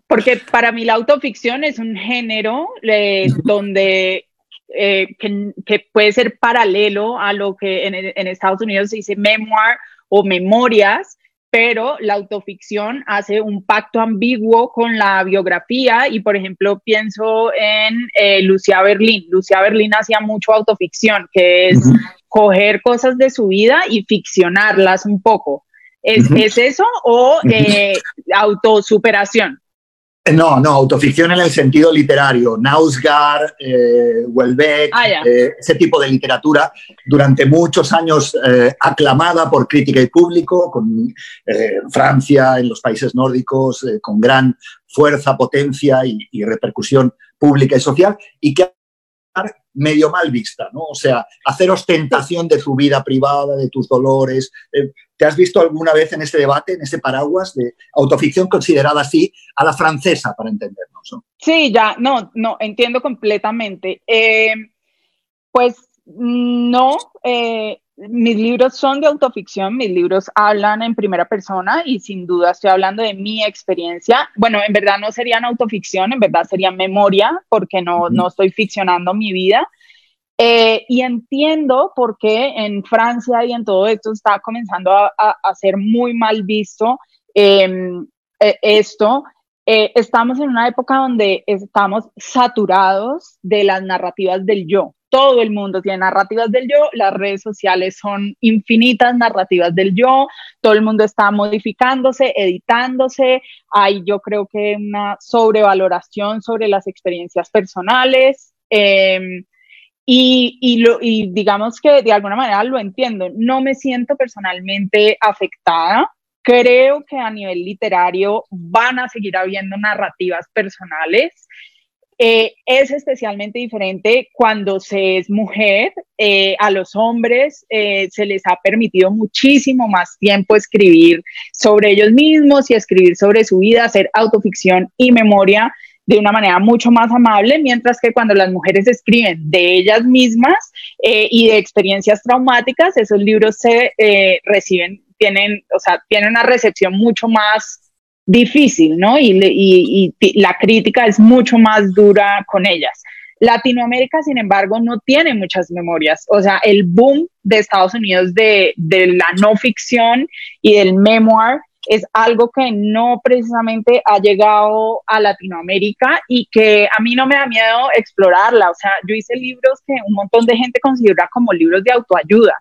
porque para mí la autoficción es un género eh, donde eh, que, puede ser paralelo a lo que en, en, Estados Unidos se dice memoir o memorias, pero la autoficción hace un pacto ambiguo con la biografía. Y, por ejemplo, pienso en eh, Lucia Berlín. Lucia Berlín hacía mucho autoficción, que es coger cosas de su vida y ficcionarlas un poco. ¿Es, ¿es eso o eh, autosuperación? No, no, autoficción en el sentido literario. Nausgar, eh, Welbeck, ah, eh, ese tipo de literatura, durante muchos años eh, aclamada por crítica y público, con Francia, en los países nórdicos, con gran fuerza, potencia y, repercusión pública y social, y que medio mal vista, ¿no? O sea, hacer ostentación de tu vida privada, de tus dolores. Eh, ¿Te has visto alguna vez en ese debate, en ese paraguas de autoficción considerada así a la francesa, para entendernos? Sí, ya, no, no, entiendo completamente. Eh, pues no, eh, mis libros son de autoficción, mis libros hablan en primera persona y sin duda estoy hablando de mi experiencia. Bueno, en verdad no serían autoficción, en verdad serían memoria, porque no, no estoy ficcionando mi vida. Eh, y entiendo por qué en Francia y en todo esto está comenzando a, a, ser muy mal visto em, eh, esto. Eh, estamos en una época donde estamos saturados de las narrativas del yo todo el mundo tiene narrativas del yo, las redes sociales son infinitas narrativas del yo, todo el mundo está modificándose, editándose, hay yo creo que una sobrevaloración sobre las experiencias personales. Em, y, y, lo, y digamos que de alguna manera lo entiendo, no me siento personalmente afectada, creo que a nivel literario van a seguir habiendo narrativas personales eh, es especialmente diferente cuando se es mujer. Eh, a los hombres eh, se les ha permitido muchísimo más tiempo escribir sobre ellos mismos y escribir sobre su vida, hacer autoficción y memoria de una manera mucho más amable, mientras que cuando las mujeres escriben de ellas mismas y de experiencias traumáticas, esos libros se reciben, tienen, o sea, tienen una recepción mucho más difícil, ¿no? Y, la crítica es mucho más dura con ellas. Latinoamérica, sin embargo, no tiene muchas memorias. O sea, el boom de Estados Unidos de, la no ficción y del memoir es algo que no precisamente ha llegado a Latinoamérica y que a mí no me da miedo explorarla. O sea, yo hice libros que un montón de gente considera como libros de autoayuda.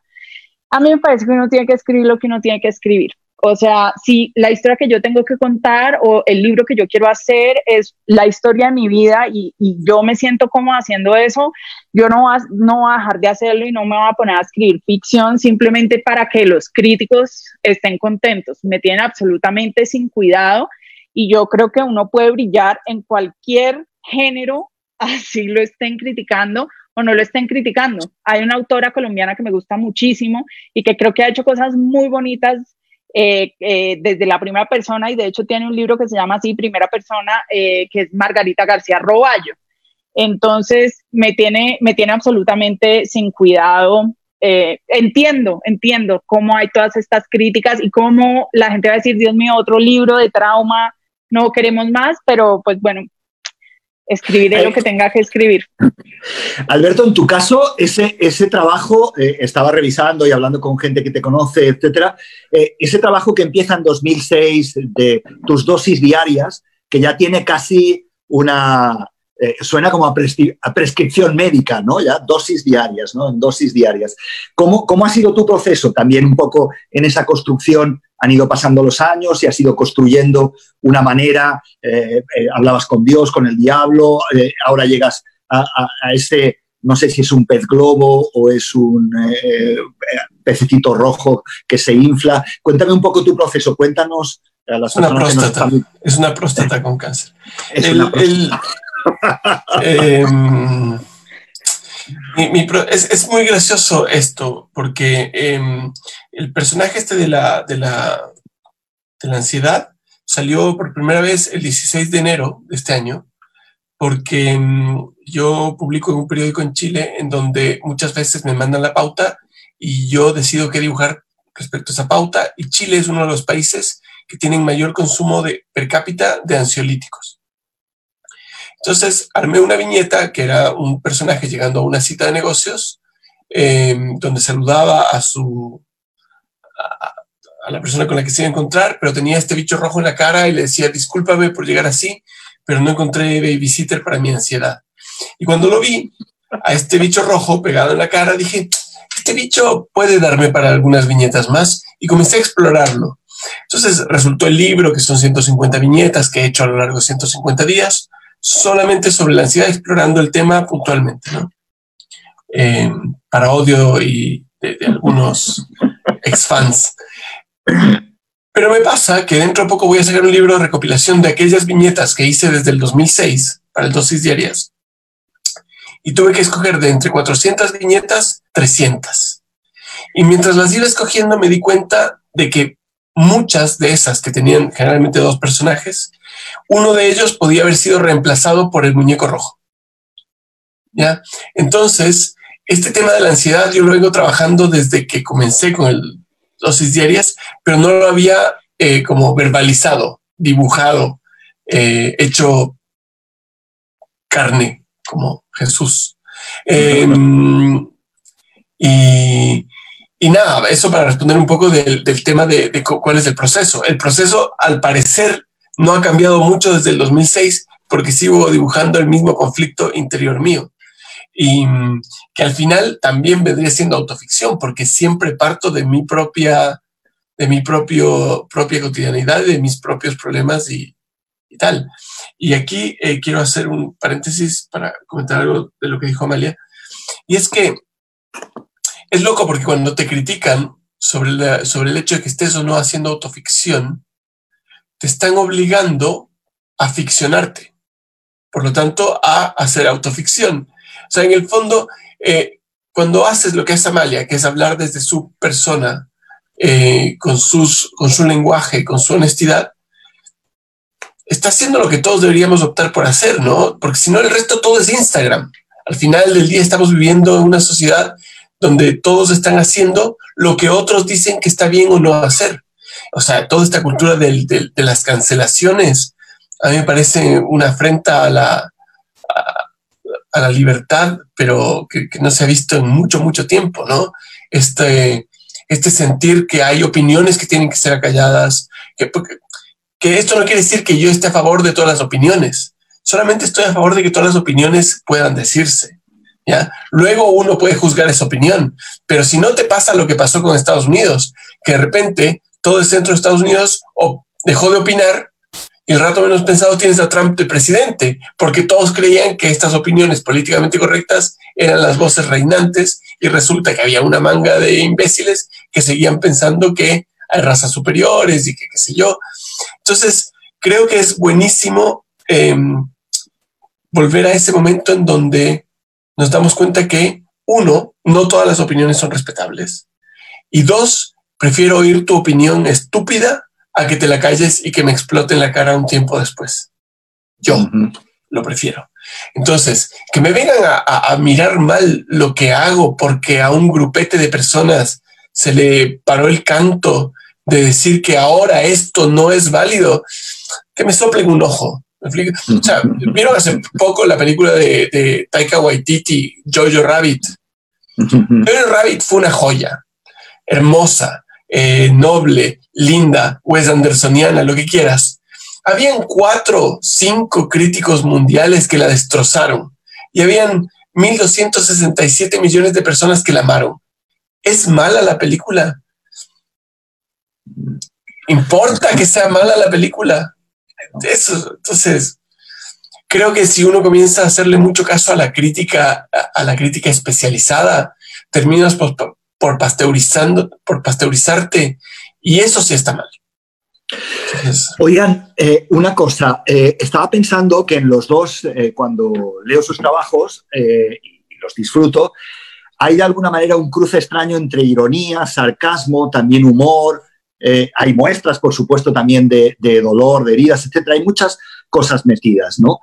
A mí me parece que uno tiene que escribir lo que uno tiene que escribir. O sea, si la historia que yo tengo que contar o el libro que yo quiero hacer es la historia de mi vida y, yo me siento como haciendo eso, yo no, va, no voy a dejar de hacerlo y no me voy a poner a escribir ficción simplemente para que los críticos estén contentos. Me tienen absolutamente sin cuidado y yo creo que uno puede brillar en cualquier género, <laughs> así lo estén criticando o no lo estén criticando. Hay una autora colombiana que me gusta muchísimo y que creo que ha hecho cosas muy bonitas eh, eh, desde la primera persona y de hecho tiene un libro que se llama así, Primera Persona, eh, que es Margarita García Roballo. Entonces me tiene, me tiene absolutamente sin cuidado. entiendo, entiendo cómo hay todas estas críticas y cómo la gente va a decir, Dios mío, otro libro de trauma, no queremos más, pero pues bueno, escribiré lo que tenga que escribir. Alberto, en tu caso, ese, ese trabajo, eh, estaba revisando y hablando con gente que te conoce, etcétera, eh, ese trabajo que empieza en 2006 de tus dosis diarias, que ya tiene casi una, eh, suena como a, prescripción médica, ¿no? Ya dosis diarias, ¿no? En dosis diarias. ¿Cómo, ¿Cómo ha sido tu proceso también un poco en esa construcción han ido pasando los años y has ido construyendo una manera, eh, eh, hablabas con Dios, con el diablo, eh, ahora llegas a, ese, no sé si es un pez globo o es un pececito rojo que se infla. Cuéntame un poco tu proceso, cuéntanos a las una próstata, Es una próstata con cáncer. Es una próstata. Em, es, muy gracioso esto, porque em, el personaje este de la, de, la, de la ansiedad salió por primera vez el 16 de enero de este año, porque em, yo publico en un periódico en Chile en donde muchas veces me mandan la pauta y yo decido qué dibujar respecto a esa pauta, y Chile es uno de los países que tienen mayor consumo de per cápita de ansiolíticos. Entonces armé una viñeta que era un personaje llegando a una cita de negocios, em, donde saludaba a su a, la persona con la que se iba a encontrar, pero tenía este bicho rojo en la cara y le decía, discúlpame por llegar así, pero no encontré babysitter para mi ansiedad. Y cuando lo vi, a este bicho rojo pegado en la cara, dije, este bicho puede darme para algunas viñetas más y comencé a explorarlo. Entonces resultó el libro, que son 150 viñetas que he hecho a lo largo de 150 días, solamente sobre la ansiedad, explorando el tema puntualmente, ¿no? Eh, para odio y de, algunos ex fans. Pero me pasa que dentro de poco voy a sacar un libro de recopilación de aquellas viñetas que hice desde el 2006 para el dosis diarias. Y tuve que escoger de entre 400 viñetas, 300. Y mientras las iba escogiendo me di cuenta de que muchas de esas que tenían generalmente dos personajes, uno de ellos podía haber sido reemplazado por el muñeco rojo. ¿Ya? Entonces, este tema de la ansiedad yo lo vengo trabajando desde que comencé con el dosis diarias, pero no lo había eh, como verbalizado, dibujado, eh, hecho carne, como Jesús. Em, y, nada, eso para responder un poco del, tema de, de, cuál es el proceso. El proceso, al parecer, no ha cambiado mucho desde el 2006 porque sigo dibujando el mismo conflicto interior mío y mm, que al final también vendría siendo autoficción, porque siempre parto de mi propia, de mi propio, propia cotidianidad, de mis propios problemas y, tal. Y aquí eh, quiero hacer un paréntesis para comentar algo de lo que dijo Amalia, y es que es loco porque cuando te critican sobre, sobre el hecho de que estés o no haciendo autoficción, te están obligando a ficcionarte, por lo tanto, a hacer autoficción. O sea, en el fondo, eh, cuando haces lo que hace Amalia, que es hablar desde su persona, eh, con, sus, con su lenguaje, con su honestidad, está haciendo lo que todos deberíamos optar por hacer, ¿no? Porque si no, el resto todo es Instagram. Al final del día estamos viviendo en una sociedad donde todos están haciendo lo que otros dicen que está bien o no hacer. O sea, toda esta cultura de las cancelaciones a mí me parece una afrenta a la, a la libertad, pero que, no se ha visto en mucho, mucho tiempo, ¿no? Este, este sentir que hay opiniones que tienen que ser acalladas, que, que esto no quiere decir que yo esté a favor de todas las opiniones, solamente estoy a favor de que todas las opiniones puedan decirse. ¿Ya? Luego uno puede juzgar esa opinión, pero si no te pasa lo que pasó con Estados Unidos, que de repente todo el centro de Estados Unidos dejó de opinar y rato menos pensado tienes a Trump de presidente, porque todos creían que estas opiniones políticamente correctas eran las voces reinantes y resulta que había una manga de imbéciles que seguían pensando que hay razas superiores y que qué sé yo. Entonces, creo que es buenísimo em, volver a ese momento en donde nos damos cuenta que, uno, no todas las opiniones son respetables. Y dos, prefiero oír tu opinión estúpida a que te la calles y que me explote en la cara un tiempo después. Yo lo prefiero. Entonces, que me vengan a, mirar mal lo que hago porque a un grupete de personas se le paró el canto de decir que ahora esto no es válido, que me soplen un ojo. O sea, vieron hace poco la película de, de Taika Waititi, Jojo Rabbit. Jojo Rabbit fue una joya, hermosa, eh, noble, linda, Wes Andersoniana, lo que quieras. Habían cuatro, cinco críticos mundiales que la destrozaron y habían 1.267 millones de personas que la amaron. ¿Es mala la película? ¿Importa que sea mala la película? Eso, entonces, creo que si uno comienza a hacerle mucho caso a la crítica, a, la crítica especializada, terminas por, pasteurizando, por pasteurizarte, y eso sí está mal. Oigan, eh, una cosa, eh, estaba pensando que en los dos, eh, cuando leo sus trabajos y los disfruto, hay de alguna manera un cruce extraño entre ironía, sarcasmo, también humor, hay muestras, por supuesto, también de, de, dolor, de heridas, etc. Hay muchas cosas metidas, ¿no?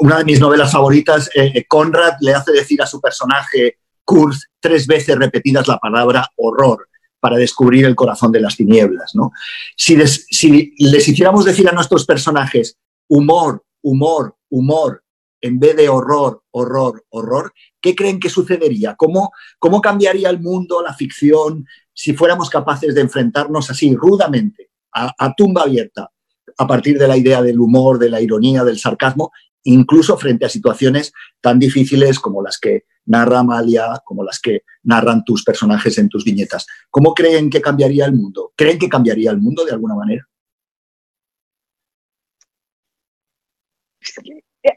una de mis novelas favoritas, Conrad le hace decir a su personaje, Kurz, tres veces repetidas la palabra horror para descubrir el corazón de las tinieblas. ¿no? Si, les, si les hiciéramos decir a nuestros personajes humor, humor, humor, en vez de horror, horror, horror, ¿qué creen que sucedería? ¿Cómo, cómo cambiaría el mundo, la ficción, si fuéramos capaces de enfrentarnos así rudamente, a, tumba abierta, a partir de la idea del humor, de la ironía, del sarcasmo, incluso frente a situaciones tan difíciles como las que narra Amalia, como las que narran tus personajes en tus viñetas. ¿Cómo creen que cambiaría el mundo? ¿Creen que cambiaría el mundo de alguna manera?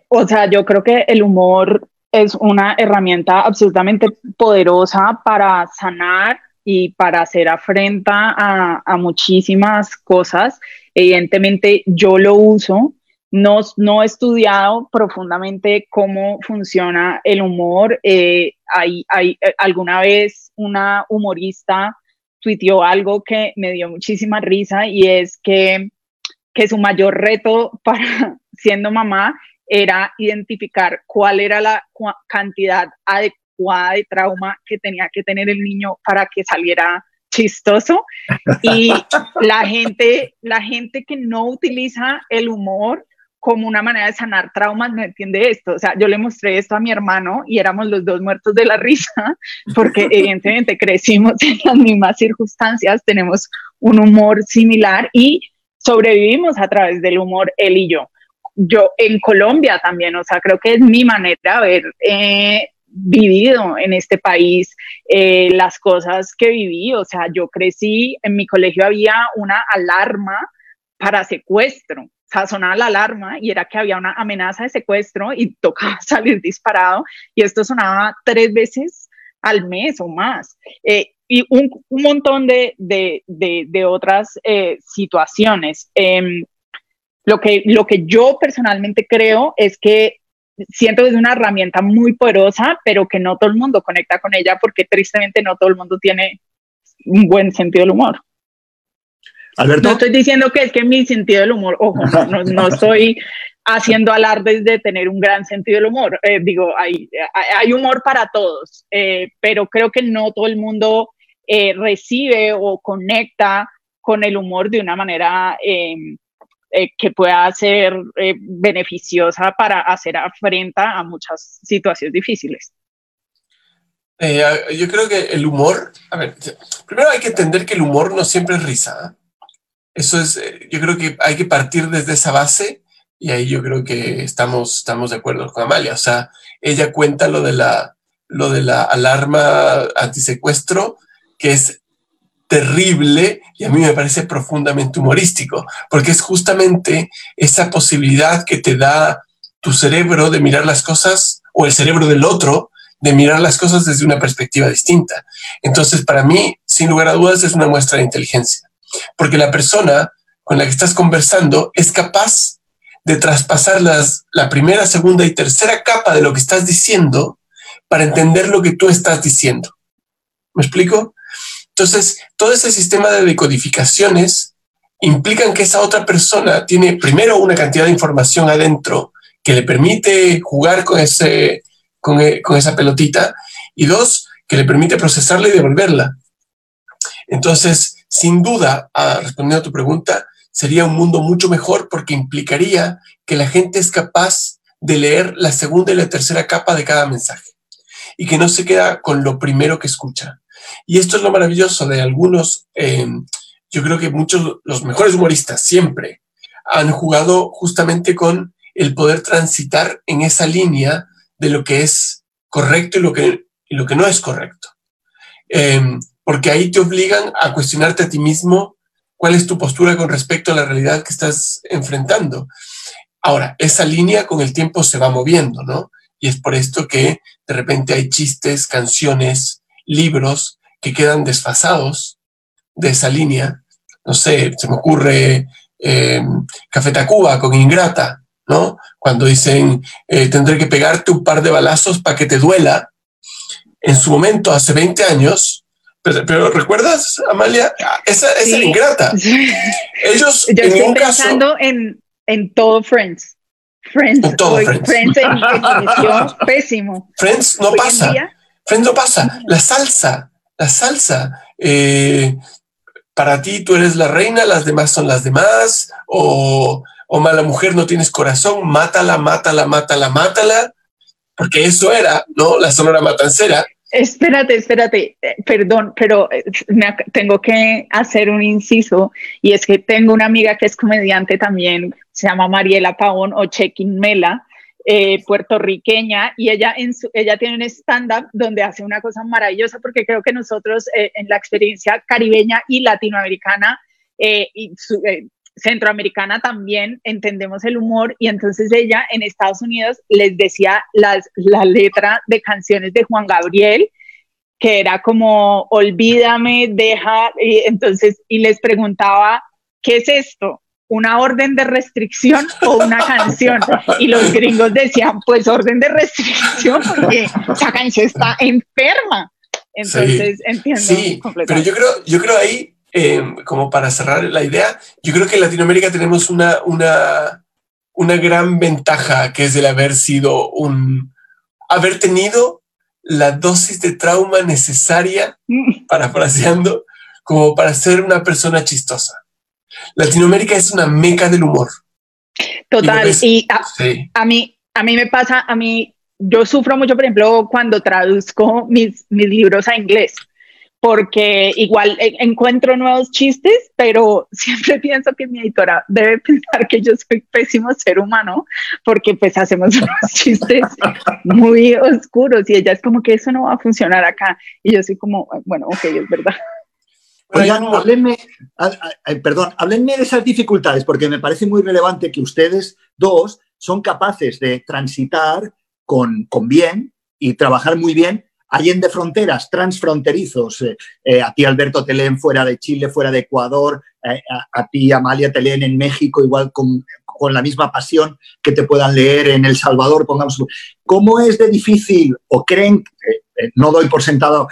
O sea, yo creo que el humor es una herramienta absolutamente poderosa para sanar y para hacer afrenta a, a muchísimas cosas. Evidentemente yo lo uso, no, no he estudiado profundamente cómo funciona el humor. Eh, hay, hay, eh, alguna vez una humorista tuiteó algo que me dio muchísima risa y es que, que su mayor reto <laughs> para siendo mamá era identificar cuál era la cantidad adecuada de trauma que tenía que tener el niño para que saliera chistoso y <laughs> la gente la gente que no utiliza el humor como una manera de sanar traumas, no entiende esto. O sea, yo le mostré esto a mi hermano y éramos los dos muertos de la risa, <laughs> porque evidentemente crecimos en las mismas circunstancias, tenemos un humor similar y sobrevivimos a través del humor él y yo. Yo en Colombia también, o sea, creo que es mi manera de haber eh, vivido en este país eh, las cosas que viví. O sea, yo crecí, en mi colegio había una alarma para secuestro sonaba la alarma y era que había una amenaza de secuestro y <laughs> tocaba salir disparado y esto sonaba tres veces al mes o más. Eh, y un, un, montón de, de, de, otras eh, situaciones. Em, lo, que, lo que yo personalmente creo es que siento que es una herramienta muy poderosa, pero que no todo el mundo conecta con ella porque tristemente no todo el mundo tiene un buen sentido del humor. No estoy diciendo que es que mi sentido del humor, ojo, no, <laughs> estoy haciendo alardes de tener un gran sentido del humor. Eh, digo, hay, hay, humor para todos, eh, pero creo que no todo el mundo eh, recibe o conecta con el humor de una manera em, que pueda ser beneficiosa para hacer afrenta a muchas situaciones difíciles. yo creo que el humor, a ver, primero hay que entender que el humor no siempre es risa. Eso es, eh, yo creo que hay que partir desde esa base y ahí yo creo que estamos, estamos de acuerdo con Amalia. O sea, ella cuenta lo de la, lo de la alarma antisecuestro, que es terrible y a mí me parece profundamente humorístico, porque es justamente esa posibilidad que te da tu cerebro de mirar las cosas o el cerebro del otro de mirar las cosas desde una perspectiva distinta. Entonces, para mí, sin lugar a dudas, es una muestra de inteligencia porque la persona con la que estás conversando es capaz de traspasar las, la primera, segunda y tercera capa de lo que estás diciendo para entender lo que tú estás diciendo. ¿Me explico? Entonces, todo ese sistema de decodificaciones implican que esa otra persona tiene primero una cantidad de información adentro que le permite jugar con, ese, con, con esa pelotita y dos, que le permite procesarla y devolverla. Entonces, sin duda, respondiendo a tu pregunta, sería un mundo mucho mejor porque implicaría que la gente es capaz de leer la segunda y la tercera capa de cada mensaje y que no se queda con lo primero que escucha. Y esto es lo maravilloso de algunos, eh, yo creo que muchos, los mejores humoristas siempre han jugado justamente con el poder transitar en esa línea de lo que es correcto y lo que, y lo que no es correcto. Eh, porque ahí te obligan a cuestionarte a ti mismo cuál es tu postura con respecto a la realidad que estás enfrentando. Ahora, esa línea con el tiempo se va moviendo, ¿no? Y es por esto que de repente hay chistes, canciones, libros que quedan desfasados de esa línea. No sé, se me ocurre eh, Café Tacuba con Ingrata, ¿no? Cuando dicen, eh, tendré que pegarte un par de balazos para que te duela. En su momento, hace 20 años, pero, ¿recuerdas, Amalia? Esa es ingrata. <laughs> Ellos Yo en estoy pensando en, en todo Friends. Friends. En todo Friends. Friends en, <laughs> pésimo. Friends no pasa. Friends no pasa. La salsa, la salsa. Eh, para ti tú eres la reina, las demás son las demás. O, o mala mujer, no tienes corazón, mátala, mátala, mátala, mátala. Porque eso era, ¿no? La sonora matancera Espérate, espérate, eh, perdón, pero eh, tengo que hacer un inciso y es que tengo una amiga que es comediante también, se llama Mariela Pavón o Chequin Mela, eh, puertorriqueña, y ella, en su, ella tiene un stand-up donde hace una cosa maravillosa porque creo que nosotros en la experiencia caribeña y latinoamericana y centroamericana también entendemos el humor y entonces ella en Estados Unidos les decía las, la letra de canciones de Juan Gabriel que era como, olvídame, deja, y entonces, y les preguntaba, ¿qué es esto? ¿Una orden de restricción o una <laughs> canción? Y los gringos decían, pues orden de restricción, porque esa canción está enferma. Entonces, entiendo. Sí, pero yo creo, yo creo ahí, eh, como para cerrar la idea, yo creo que en Latinoamérica tenemos una, una, una gran ventaja que es el haber sido un, haber tenido la dosis de trauma necesaria, parafraseando, como para ser una persona chistosa. Latinoamérica es una meca del humor. Total, y, a, mí, a mí me pasa, a mí, yo sufro mucho, por ejemplo, cuando traduzco mis, mis libros a inglés porque igual encuentro nuevos chistes, pero <laughs> siempre pienso que mi editora debe pensar que yo soy pésimo ser humano, porque pues hacemos unos chistes muy oscuros y ella es como que eso no va a funcionar acá. Y yo soy como, bueno, ok, es verdad. Oigan, háblenme, perdón, háblenme de esas dificultades, porque me parece muy relevante que ustedes dos son capaces de transitar con, con bien y trabajar muy bien de fronteras, transfronterizos, eh, eh, a ti Alberto Telén fuera de Chile, fuera de Ecuador, eh, a, ti Amalia Telén en México, igual con, con, la misma pasión que te puedan leer en El Salvador, pongamos. ¿Cómo es de difícil o creen, no doy por sentado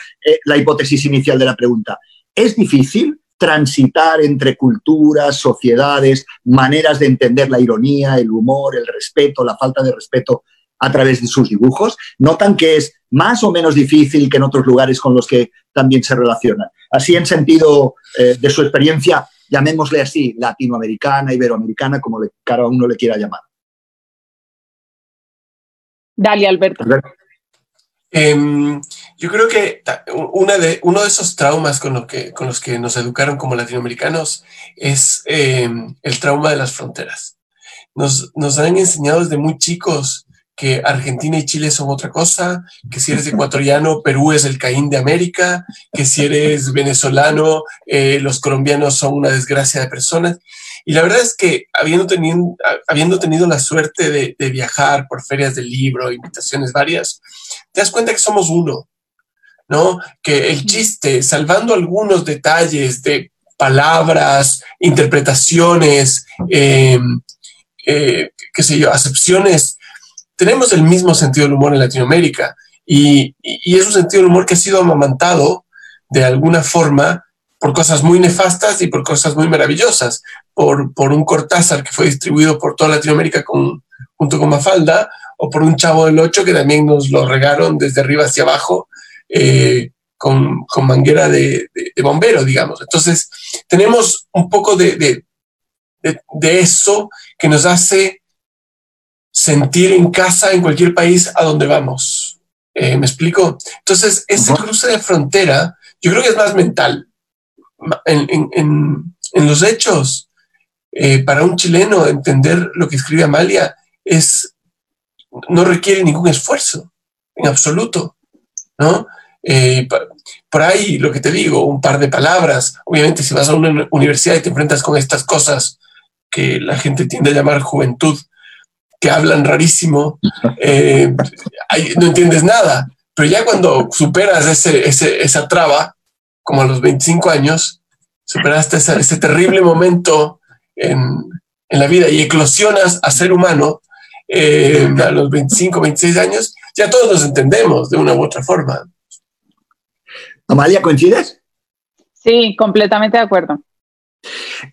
la hipótesis inicial de la pregunta, es difícil transitar entre culturas, sociedades, maneras de entender la ironía, el humor, el respeto, la falta de respeto a través de sus dibujos, notan que es más o menos difícil que en otros lugares con los que también se relacionan. Así en sentido eh, de su experiencia, llamémosle así, latinoamericana, iberoamericana, como cada uno le quiera llamar. Dale, Alberto. Em, yo creo que una de, uno de esos traumas con, lo que, con los que nos educaron como latinoamericanos es em, el trauma de las fronteras. Nos, nos han enseñado desde muy chicos que Argentina y Chile son otra cosa, que si eres ecuatoriano, Perú es el Caín de América, que si eres venezolano, eh, los colombianos son una desgracia de personas. Y la verdad es que habiendo tenido, habiendo tenido la suerte de, de viajar por ferias del libro, invitaciones varias, te das cuenta que somos uno, ¿no? Que el chiste, salvando algunos detalles de palabras, interpretaciones, eh, eh, qué sé yo, acepciones tenemos el mismo sentido del humor en Latinoamérica y, es un sentido del humor que ha sido amamantado de alguna forma por cosas muy nefastas y por cosas muy maravillosas, por, un Cortázar que fue distribuido por toda Latinoamérica junto con Mafalda, o por un Chavo del Ocho que también nos lo regaron desde arriba hacia abajo eh, con, manguera de, bombero, digamos. Entonces, tenemos un poco de eso que nos hace sentir en casa en cualquier país a donde vamos. Eh, ¿Me explico? Entonces, ese cruce de frontera, yo creo que es más mental. En, los hechos, eh, para un chileno entender lo que escribe Amalia es, no requiere ningún esfuerzo, en absoluto, ¿no? Eh, por ahí, lo que te digo, un par de palabras. Obviamente, si vas a una universidad y te enfrentas con estas cosas que la gente tiende a llamar juventud, que hablan rarísimo, eh, no entiendes nada. Pero ya cuando superas ese, esa traba, como a los 25 años, superaste ese, terrible momento en, en, la vida y eclosionas a ser humano eh, a los 25, 26 años, ya todos nos entendemos de una u otra forma. Amalia, ¿coincides? Sí, completamente de acuerdo.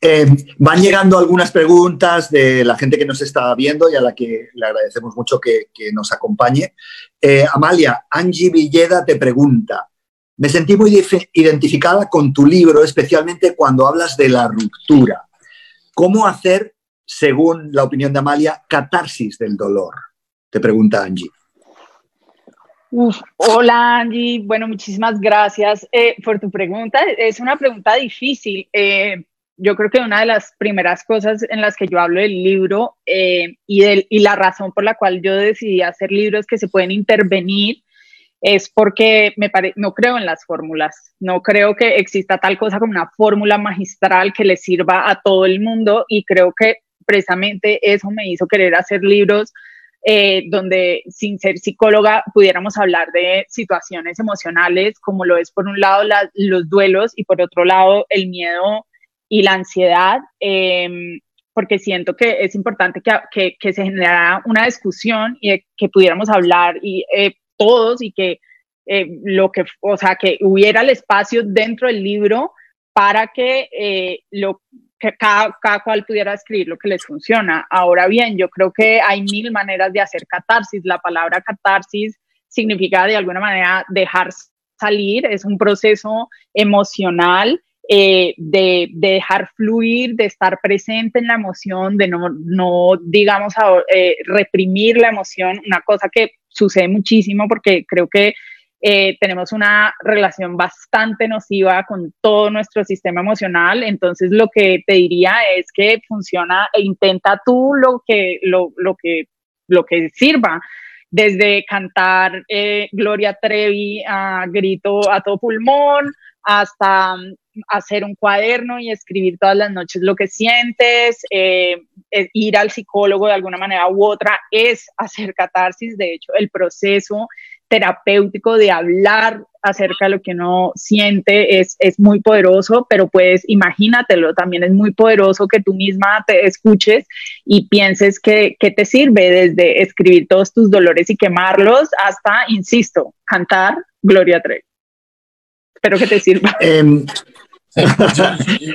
Eh, van llegando algunas preguntas de la gente que nos está viendo y a la que le agradecemos mucho que, nos acompañe. Eh, Amalia, Angie Villeda te pregunta, me sentí muy identificada con tu libro, especialmente cuando hablas de la ruptura. ¿Cómo hacer, según la opinión de Amalia, catarsis del dolor? Te pregunta Angie. hola Angie, bueno, muchísimas gracias eh, por tu pregunta. Es una pregunta difícil yo creo que una de las primeras cosas en las que yo hablo del libro eh, y, y la razón por la cual yo decidí hacer libros que se pueden intervenir es porque me no creo en las fórmulas, no creo que exista tal cosa como una fórmula magistral que le sirva a todo el mundo y creo que precisamente eso me hizo querer hacer libros eh, donde sin ser psicóloga pudiéramos hablar de situaciones emocionales, como lo es por un lado los duelos y por otro lado el miedo y la ansiedad, em, porque siento que es importante que, que, se generara una discusión y que pudiéramos hablar y eh, todos y que eh, lo que, o sea, que hubiera el espacio dentro del libro para que lo que cada, cada, cual pudiera escribir lo que les funciona. Ahora bien, yo creo que hay mil maneras de hacer catarsis. La palabra catarsis significa de alguna manera dejar salir, es un proceso emocional eh, de, de, dejar fluir, de estar presente en la emoción, de no, no digamos, eh, reprimir la emoción, una cosa que sucede muchísimo porque creo que eh, tenemos una relación bastante nociva con todo nuestro sistema emocional. Entonces, lo que te diría es que funciona e intenta tú lo que, lo, lo que, lo que sirva. Desde cantar Gloria Trevi a grito a todo pulmón, hasta hacer un cuaderno y escribir todas las noches lo que sientes, eh, ir al psicólogo de alguna manera u otra es hacer catarsis. De hecho, el proceso terapéutico de hablar acerca de lo que uno siente es, es muy poderoso, pero pues imagínatelo, también es muy poderoso que tú misma te escuches y pienses que, te sirve desde escribir todos tus dolores y quemarlos hasta, insisto, cantar Gloria Trevi. Espero que te sirva. Em,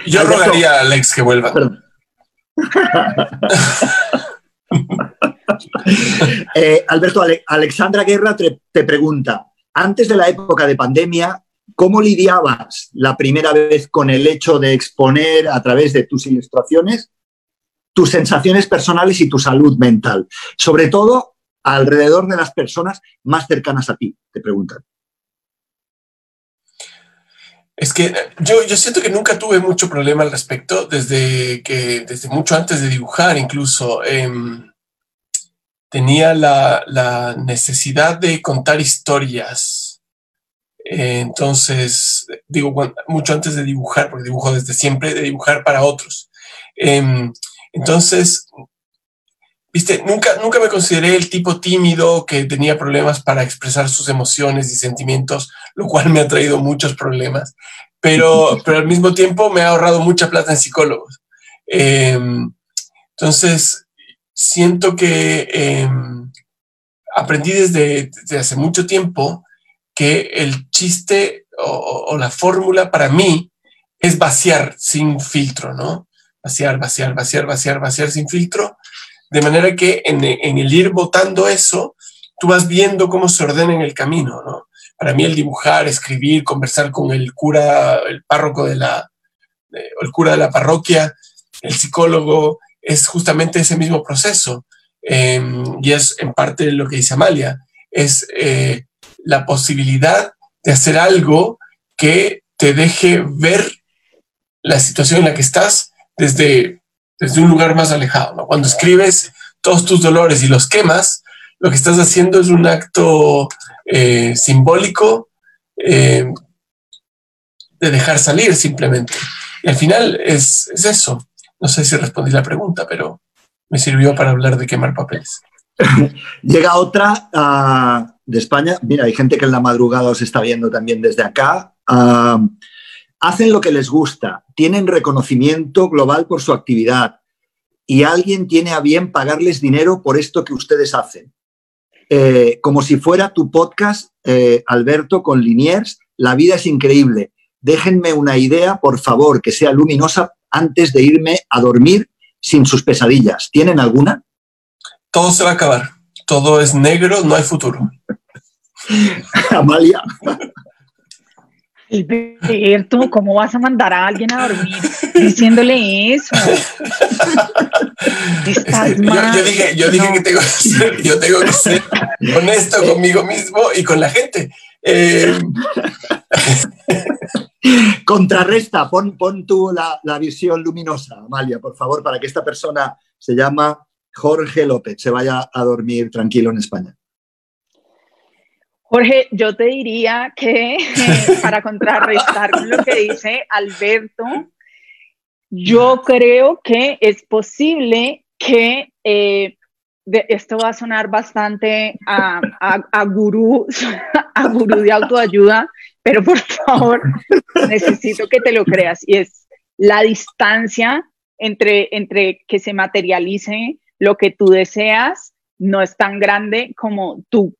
yo, rogaría a Alex que vuelva. <laughs> Eh, Alberto, Alexandra Guerra te, pregunta, antes de la época de pandemia, ¿cómo lidiabas la primera vez con el hecho de exponer a través de tus ilustraciones tus sensaciones personales y tu salud mental? Sobre todo alrededor de las personas más cercanas a ti, te preguntan. Es que yo, yo siento que nunca tuve mucho problema al respecto, desde que, desde mucho antes de dibujar incluso. Em, tenía la, necesidad de contar historias. Eh, entonces, digo, mucho antes de dibujar, porque dibujo desde siempre, de dibujar para otros. Em, entonces, viste, nunca, nunca me consideré el tipo tímido que tenía problemas para expresar sus emociones y sentimientos, lo cual me ha traído muchos problemas, pero, <laughs> pero al mismo tiempo me ha ahorrado mucha plata en psicólogos. Em, entonces, siento que em, aprendí desde, hace mucho tiempo que el chiste o, la fórmula para mí es vaciar sin filtro, ¿no? Vaciar, vaciar, vaciar, vaciar, vaciar sin filtro. De manera que en, el ir votando eso, tú vas viendo cómo se ordena en el camino, ¿no? Para mí el dibujar, escribir, conversar con el cura, el párroco de la, el cura de la parroquia, el psicólogo, es justamente ese mismo proceso. Em, y es en parte lo que dice Amalia, es eh, la posibilidad de hacer algo que te deje ver la situación en la que estás desde, desde un lugar más alejado. Cuando escribes todos tus dolores y los quemas, lo que estás haciendo es un acto eh, simbólico eh, de dejar salir simplemente. Y al final es, es eso, no sé si respondí la pregunta, pero me sirvió para hablar de quemar papeles. <laughs> Llega otra ah, de España. Mira, hay gente que en la madrugada os está viendo también desde acá. Ah, hacen lo que les gusta, tienen reconocimiento global por su actividad y alguien tiene a bien pagarles dinero por esto que ustedes hacen. Eh, como si fuera tu podcast, eh, Alberto, con Liniers, la vida es increíble. Déjenme una idea, por favor, que sea luminosa antes de irme a dormir sin sus pesadillas. ¿Tienen alguna? Todo se va a acabar. Todo es negro, no hay futuro. <laughs> Amalia. Alberto, ¿cómo vas a mandar a alguien a dormir diciéndole eso? <laughs> yo, dije, yo dije que tengo que ser, yo tengo que ser honesto conmigo mismo y con la gente. Eh, <laughs> Contrarresta, pon, pon tú la, visión luminosa, Amalia, por favor, para que esta persona se llama Jorge López, se vaya a dormir tranquilo en España. Jorge, yo te diría que <laughs> para contrarrestar con lo que dice Alberto, yo creo que es posible que eh, de, esto va a sonar bastante a, a, gurú, <laughs> a gurú de autoayuda, pero por favor, necesito que te lo creas. Y es la distancia entre, entre que se materialice lo que tú deseas no es tan grande como tú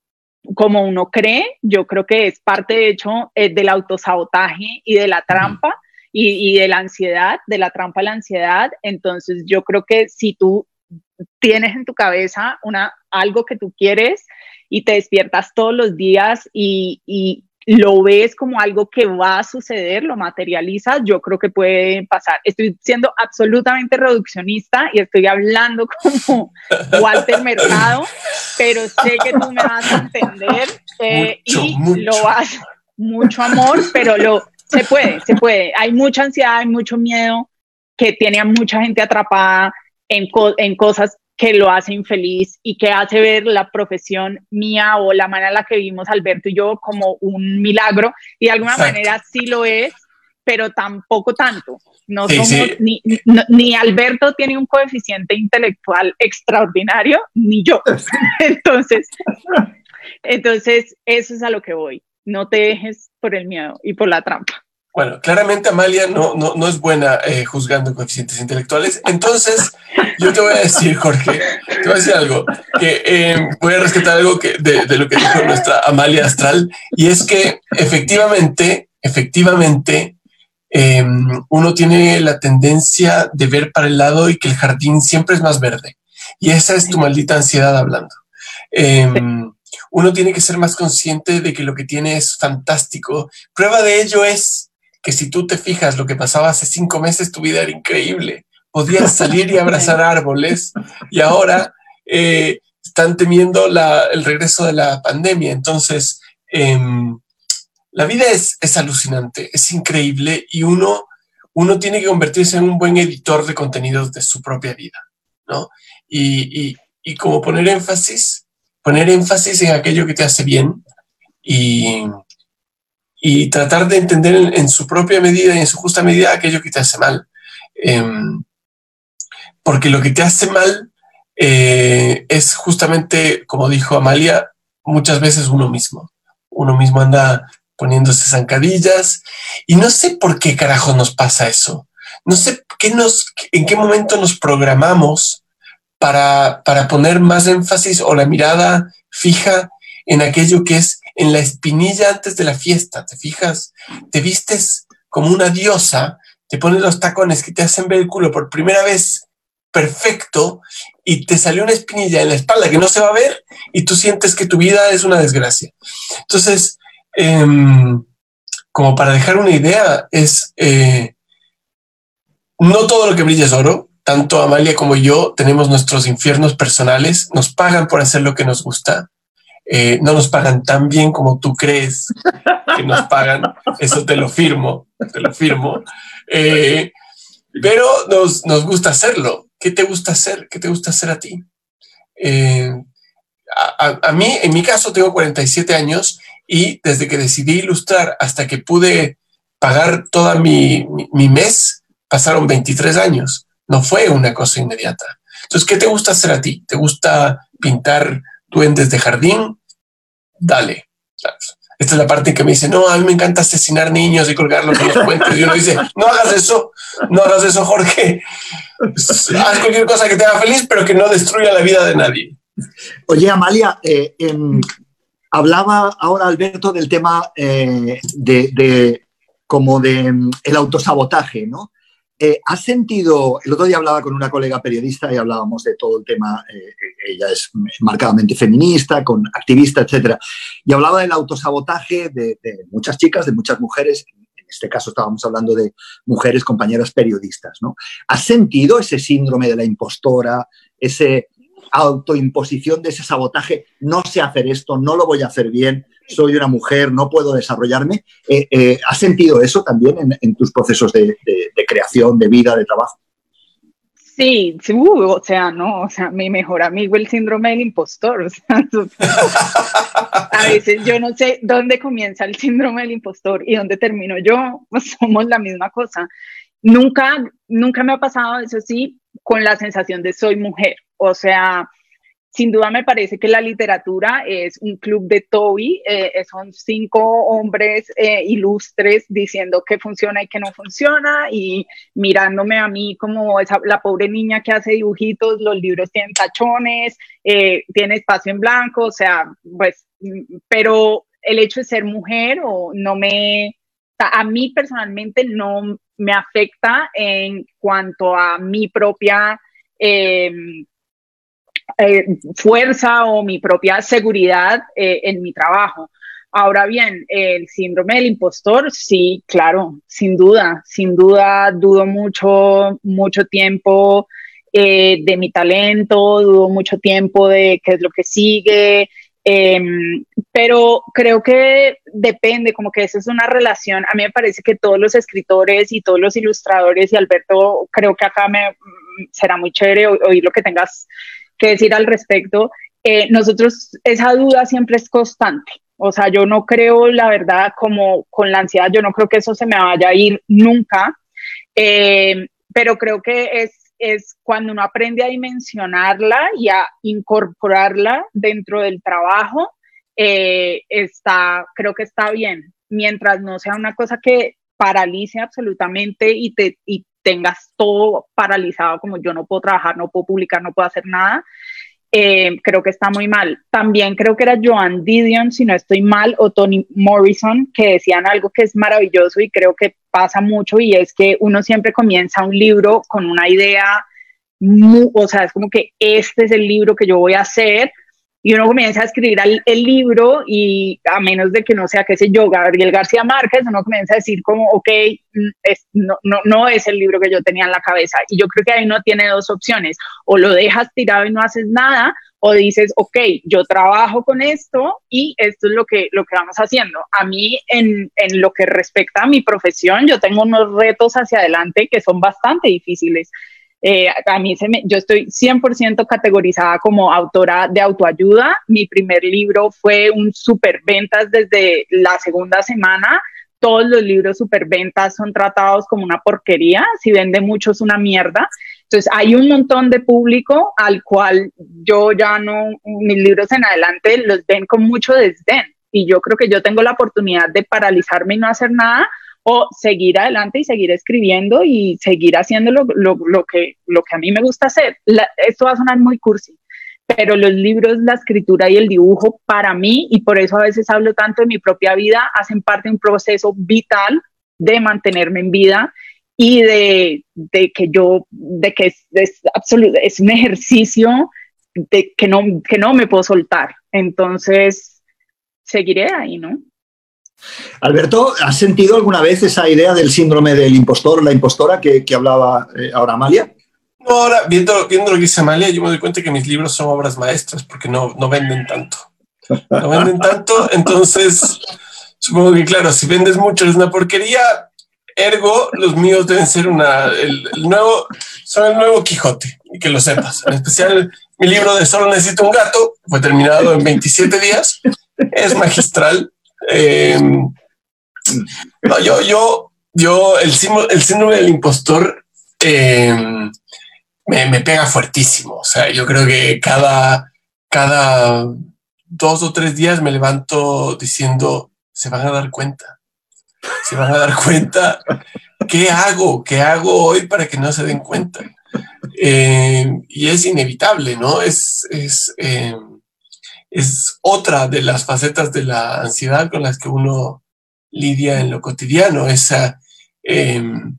como uno cree, yo creo que es parte de hecho eh, del autosabotaje y de la trampa y, y, de la ansiedad, de la trampa a la ansiedad. Entonces yo creo que si tú tienes en tu cabeza una, algo que tú quieres y te despiertas todos los días y, y lo ves como algo que va a suceder, lo materializas, yo creo que puede pasar. Estoy siendo absolutamente reduccionista y estoy hablando <laughs> como Walter Mercado, pero sé que tú me vas a entender eh, y lo vas, mucho amor, pero lo, se puede, se puede. Hay mucha ansiedad, hay mucho miedo que tiene a mucha gente atrapada en, en cosas que lo hace infeliz y que hace ver la profesión mía o la manera en la que vivimos Alberto y yo como un milagro y de alguna manera sí lo es, pero tampoco tanto. No somos, Ni, ni, Alberto tiene un coeficiente intelectual extraordinario, ni yo. <laughs> entonces, entonces, eso es a lo que voy. No te dejes por el miedo y por la trampa. Bueno, claramente Amalia no, no, no es buena eh, juzgando coeficientes intelectuales. Entonces, yo te voy a decir, Jorge, te voy a decir algo, que eh, voy a rescatar algo que, de, de, lo que dijo nuestra Amalia Astral, y es que efectivamente, efectivamente, eh, uno tiene la tendencia de ver para el lado y que el jardín siempre es más verde. Y esa es tu maldita ansiedad hablando. Uno tiene que ser más consciente de que lo que tiene es fantástico. Prueba de ello es que si tú te fijas lo que pasaba hace cinco meses, tu vida era increíble. Podías salir y abrazar <laughs> árboles y ahora eh, están temiendo el regreso de la pandemia. Entonces, em, la vida es, es, alucinante, es increíble y uno, uno tiene que convertirse en un buen editor de contenidos de su propia vida, ¿no? Y, y, y como poner énfasis, poner énfasis en aquello que te hace bien y, y tratar de entender en, su propia medida y en su justa medida aquello que te hace mal. Em, porque lo que te hace mal eh, es justamente, como dijo Amalia, muchas veces uno mismo. Uno mismo anda poniéndose zancadillas y no sé por qué carajo nos pasa eso. No sé qué nos, en qué momento nos programamos para, para poner más énfasis o la mirada fija en aquello que es en la espinilla antes de la fiesta, ¿te fijas? Te vistes como una diosa, te pones los tacones que te hacen ver el culo por primera vez perfecto y te salió una espinilla en la espalda que no se va a ver y tú sientes que tu vida es una desgracia. Entonces, em, como para dejar una idea, es eh, no todo lo que brilla es oro. Tanto Amalia como yo tenemos nuestros infiernos personales, nos pagan por hacer lo que nos gusta eh, no nos pagan tan bien como tú crees que nos pagan. Eso te lo firmo, te lo firmo. Eh, pero nos, nos, gusta hacerlo. ¿Qué te gusta hacer? ¿Qué te gusta hacer a ti? Eh, a, mí, en mi caso, tengo 47 años y desde que decidí ilustrar hasta que pude pagar toda mi, mi mes, pasaron 23 años. No fue una cosa inmediata. Entonces, ¿qué te gusta hacer a ti? ¿Te gusta pintar duendes de jardín? Dale. Esta es la parte que me dice, no, a mí me encanta asesinar niños y colgarlos en los puentes. Y uno dice, no hagas eso, no hagas eso, Jorge. Haz cualquier cosa que te haga feliz, pero que no destruya la vida de nadie. Oye, Amalia, eh, em, hablaba ahora Alberto del tema eh, de, como de em, el autosabotaje, ¿no? Eh, ¿Has sentido, el otro día hablaba con una colega periodista y hablábamos de todo el tema, eh, ella es marcadamente feminista, con activista, etcétera, y hablaba del autosabotaje de, muchas chicas, de muchas mujeres, en este caso estábamos hablando de mujeres compañeras periodistas, ¿no? ¿Has sentido ese síndrome de la impostora, ese autoimposición de ese sabotaje, no sé hacer esto, no lo voy a hacer bien, soy una mujer, no puedo desarrollarme. Eh, eh, ¿Has sentido eso también en, tus procesos de, creación, de vida, de trabajo? Sí, uh, o sea, no, o sea, mi mejor amigo el síndrome del impostor. <laughs> a veces yo no sé dónde comienza el síndrome del impostor y dónde termino yo, pues somos la misma cosa. Nunca, nunca me ha pasado, eso sí, con la sensación de soy mujer. O sea, sin duda me parece que la literatura es un club de Toby, eh, son cinco hombres eh, ilustres diciendo qué funciona y qué no funciona y mirándome a mí como esa, la pobre niña que hace dibujitos, los libros tienen tachones, eh, tiene espacio en blanco, o sea, pues, pero el hecho de ser mujer o no me, a mí personalmente no me afecta en cuanto a mi propia... eh, fuerza o mi propia seguridad eh, en mi trabajo. Ahora bien, el síndrome del impostor, sí, claro, sin duda, sin duda, dudo mucho, mucho tiempo eh, de mi talento, dudo mucho tiempo de qué es lo que sigue, em, pero creo que depende, como que esa es una relación. A mí me parece que todos los escritores y todos los ilustradores, y Alberto, creo que acá me será muy chévere oír lo que tengas que decir al respecto. Eh, nosotros, esa duda siempre es constante. O sea, yo no creo, la verdad, como con la ansiedad, yo no creo que eso se me vaya a ir nunca, eh, pero creo que es, es cuando uno aprende a dimensionarla y a incorporarla dentro del trabajo, eh, está, creo que está bien, mientras no sea una cosa que paralice absolutamente y te, y tengas todo paralizado, como yo no puedo trabajar, no puedo publicar, no puedo hacer nada, eh, creo que está muy mal. También creo que era Joan Didion, si no estoy mal, o Tony Morrison, que decían algo que es maravilloso y creo que pasa mucho y es que uno siempre comienza un libro con una idea, o sea, es como que este es el libro que yo voy a hacer, y uno comienza a escribir el, libro y a menos de que no sea, qué sé yo, Gabriel García Márquez, uno comienza a decir como, ok, mm, es, no, no, no, es el libro que yo tenía en la cabeza. Y yo creo que ahí uno tiene dos opciones, o lo dejas tirado y no haces nada, o dices, ok, yo trabajo con esto y esto es lo que, lo que vamos haciendo. A mí, en, en lo que respecta a mi profesión, yo tengo unos retos hacia adelante que son bastante difíciles. Eh, a mí se me, yo estoy 100% categorizada como autora de autoayuda. Mi primer libro fue un superventas desde la segunda semana. Todos los libros superventas son tratados como una porquería. Si vende mucho es una mierda. Entonces hay un montón de público al cual yo ya no, mis libros en adelante los ven con mucho desdén. Y yo creo que yo tengo la oportunidad de paralizarme y no hacer nada seguir adelante y seguir escribiendo y seguir haciendo lo, lo, que, lo que a mí me gusta hacer. esto va a sonar muy cursi, pero los libros, la escritura y el dibujo para mí, y por eso a veces hablo tanto de mi propia vida, hacen parte de un proceso vital de mantenerme en vida y de, de que yo, de que es, es, es un ejercicio de que no, que no me puedo soltar. Entonces, seguiré ahí, ¿no? Alberto, ¿has sentido alguna vez esa idea del síndrome del impostor o la impostora que, hablaba eh, ahora Amalia? No, ahora viendo, viendo lo que dice Amalia, yo me doy cuenta que mis libros son obras maestras porque no, no venden tanto. No venden tanto, entonces supongo que claro, si vendes mucho es una porquería, ergo los míos deben ser una, el, nuevo, son el nuevo Quijote, que lo sepas. En especial mi libro de Solo necesito un gato, fue terminado en 27 días, es magistral, Em, no, yo, yo, yo, el, el síndrome del impostor em, me, pega fuertísimo. O sea, yo creo que cada, cada dos o tres días me levanto diciendo, se van a dar cuenta, se van a dar cuenta. ¿Qué hago? ¿Qué hago hoy para que no se den cuenta? Em, y es inevitable, ¿no? Es, es, es otra de las facetas de la ansiedad con las que uno lidia en lo cotidiano, esa, em,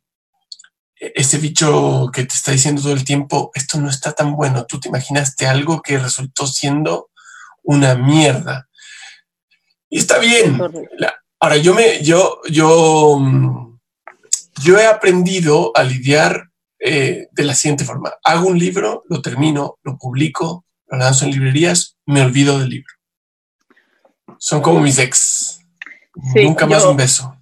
ese bicho que te está diciendo todo el tiempo, esto no está tan bueno, tú te imaginaste algo que resultó siendo una mierda. Y está bien. ahora, yo me, yo, yo, mm, yo he aprendido a lidiar eh, de la siguiente forma. Hago un libro, lo termino, lo publico, lo lanzo en librerías, me olvido del libro. Son como mis ex. Nunca más un beso.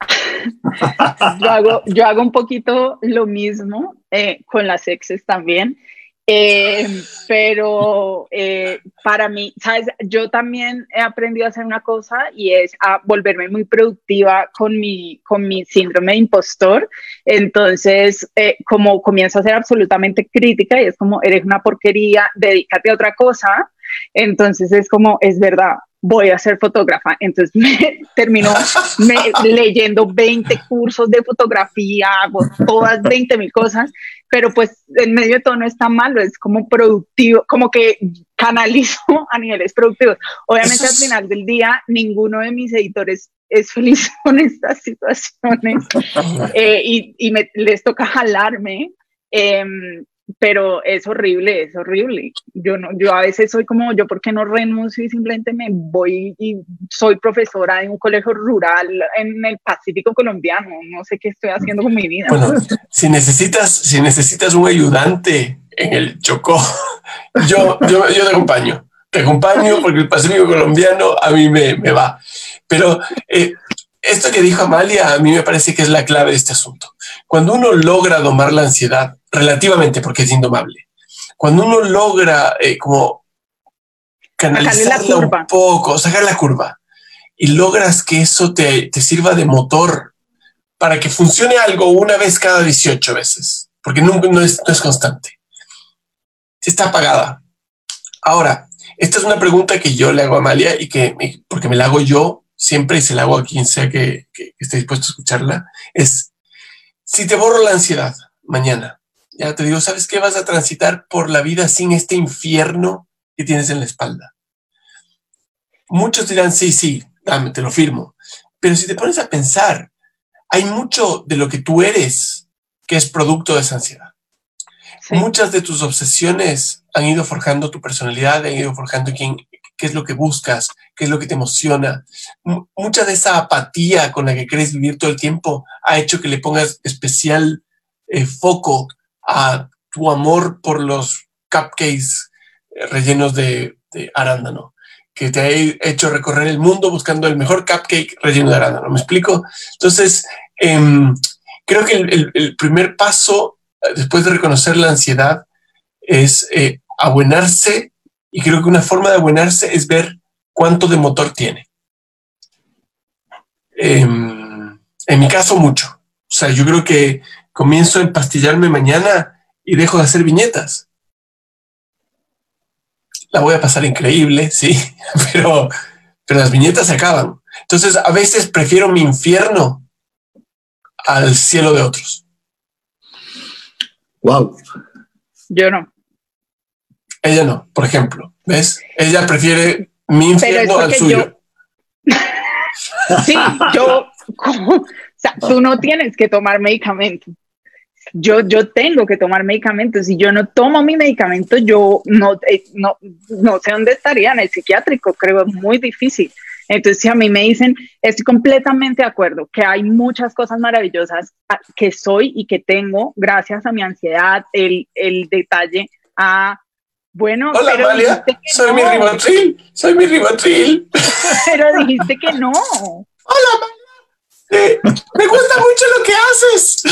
<laughs> yo, hago, yo hago un poquito lo mismo eh, con las exes también. Eh, pero eh, para mí, ¿sabes? Yo también he aprendido a hacer una cosa y es a volverme muy productiva con mi, con mi síndrome de impostor. Entonces, eh, como comienzo a ser absolutamente crítica y es como, eres una porquería, dedícate a otra cosa. Entonces es como, es verdad, voy a ser fotógrafa. Entonces me <laughs> terminó <laughs> leyendo 20 cursos de fotografía, hago todas 20 mil cosas, pero pues en medio de todo no está malo, es como productivo, como que canalizo <laughs> a niveles productivos. Obviamente al final del día ninguno de mis editores es feliz con estas situaciones eh, y, y me, les toca jalarme. Eh, pero es horrible, es horrible. Yo no, yo a veces soy como, yo por qué no renuncio y simplemente me voy y soy profesora en un colegio rural en el Pacífico colombiano, no sé qué estoy haciendo con mi vida. Bueno, si necesitas, si necesitas un ayudante en el Chocó, <laughs> yo, yo, yo te acompaño. Te acompaño porque el Pacífico colombiano a mí me, me va. Pero eh, esto que dijo Amalia a mí me parece que es la clave de este asunto. Cuando uno logra domar la ansiedad, relativamente porque es indomable. Cuando uno logra eh, como canalizarla un poco, sacar la curva y logras que eso te, te, sirva de motor para que funcione algo una vez cada 18 veces, porque nunca, no, es, no es constante. Está apagada. Ahora, esta es una pregunta que yo le hago a Amalia y que, porque me la hago yo siempre y se la hago a quien sea que, que esté dispuesto a escucharla, es si te borro la ansiedad mañana, ya te digo, ¿sabes qué? Vas a transitar por la vida sin este infierno que tienes en la espalda. Muchos dirán, sí, sí, dame, te lo firmo. Pero si te pones a pensar, hay mucho de lo que tú eres que es producto de esa ansiedad. Muchas de tus obsesiones han ido forjando tu personalidad, han ido forjando quién, qué es lo que buscas, qué es lo que te emociona. mucha de esa apatía con la que quieres vivir todo el tiempo ha hecho que le pongas especial eh, foco a tu amor por los cupcakes eh, rellenos de, arándano, que te ha hecho recorrer el mundo buscando el mejor cupcake relleno de arándano. ¿Me explico? Entonces, em, creo que el, primer paso eh, después de reconocer la ansiedad es eh, abuenarse y creo que una forma de abuenarse es ver cuánto de motor tiene. Em, en mi caso, mucho. O sea, yo creo que comienzo a empastillarme mañana y dejo de hacer viñetas. La voy a pasar increíble, <laughs> sí, pero, pero las viñetas se acaban. Entonces, a veces prefiero mi infierno al cielo de otros. Wow. Yo no. Ella no, por ejemplo. ¿Ves? Ella prefiere mi infierno al suyo. <laughs> sí, yo, <laughs> o sea, tú no tienes que tomar medicamento yo, yo tengo que tomar medicamentos. Si yo no tomo mi medicamento, yo no, eh, no, no sé dónde estaría en el psiquiátrico, creo muy difícil. Entonces, si a mí me dicen, estoy completamente de acuerdo, que hay muchas cosas maravillosas que soy y que tengo gracias a mi ansiedad, el, el detalle a, bueno, Hola, Amalia, soy mi ribotril, soy mi ribotril. <laughs> Pero dijiste que no. Hola, Amalia me gusta mucho lo que haces.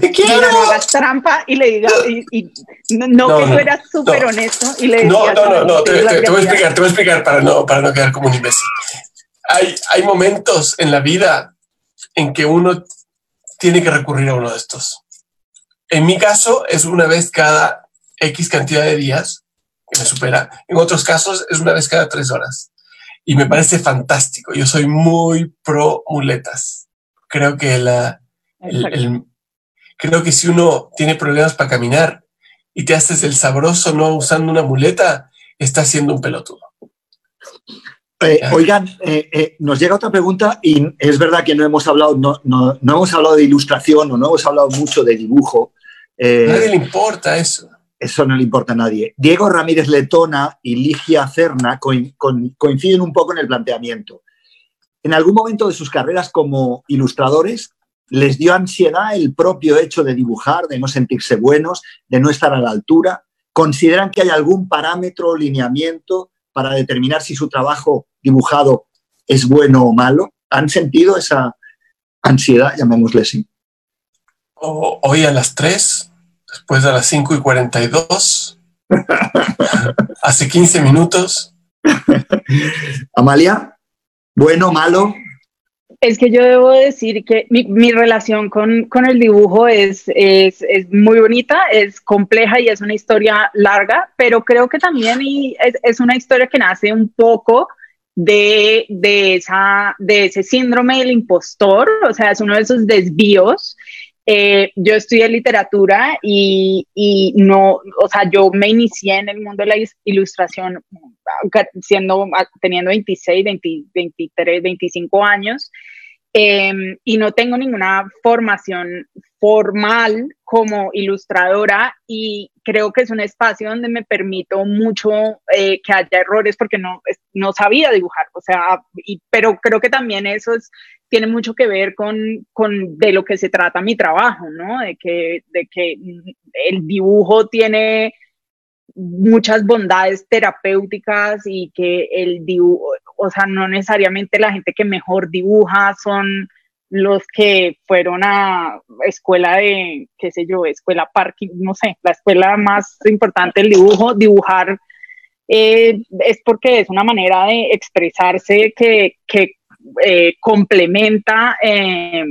Te quiero. No, no, hagas trampa y le digas, y, no, que tú eras súper honesto y le. No, no, no, no, te, voy a explicar, te voy a explicar para no, para no quedar como un imbécil. Hay, hay momentos en la vida en que uno tiene que recurrir a uno de estos. En mi caso es una vez cada X cantidad de días que me supera. En otros casos es una vez cada tres horas y me parece fantástico. Yo soy muy pro muletas. Creo que la, creo que si uno tiene problemas para caminar y te haces el sabroso no usando una muleta, está siendo un pelotudo. Eh, oigan, eh, eh, nos llega otra pregunta y es verdad que no hemos hablado, no, no, no hemos hablado de ilustración o no hemos hablado mucho de dibujo. Nadie le importa eso eso no le importa a nadie. Diego Ramírez Letona y Ligia Cerna coinciden un poco en el planteamiento. En algún momento de sus carreras como ilustradores les dio ansiedad el propio hecho de dibujar, de no sentirse buenos, de no estar a la altura. ¿Consideran que hay algún parámetro o lineamiento para determinar si su trabajo dibujado es bueno o malo? ¿Han sentido esa ansiedad, llamémosle así? Hoy a las tres pues a las 5 y 42. hace 15 minutos. Amalia, bueno, malo. Es que yo debo decir que mi, relación con, con, el dibujo es, es, es, muy bonita, es compleja y es una historia larga, pero creo que también es, es, una historia que nace un poco de, de, esa, de ese síndrome del impostor, o sea, es uno de esos desvíos eh, yo estudié literatura y, y, no, o sea, yo me inicié en el mundo de la ilustración siendo, teniendo 26, 23, 25 años. Em, y no tengo ninguna formación formal como ilustradora y creo que es un espacio donde me permito mucho eh, que haya errores porque no, no sabía dibujar, o sea, y, pero creo que también eso es, tiene mucho que ver con, con, de lo que se trata mi trabajo, ¿no? De que, de que el dibujo tiene muchas bondades terapéuticas y que el dibujo, o sea, no necesariamente la gente que mejor dibuja son los que fueron a escuela de, qué sé yo, escuela parking, no sé, la escuela más importante del dibujo, dibujar eh, es porque es una manera de expresarse que, que eh, complementa eh,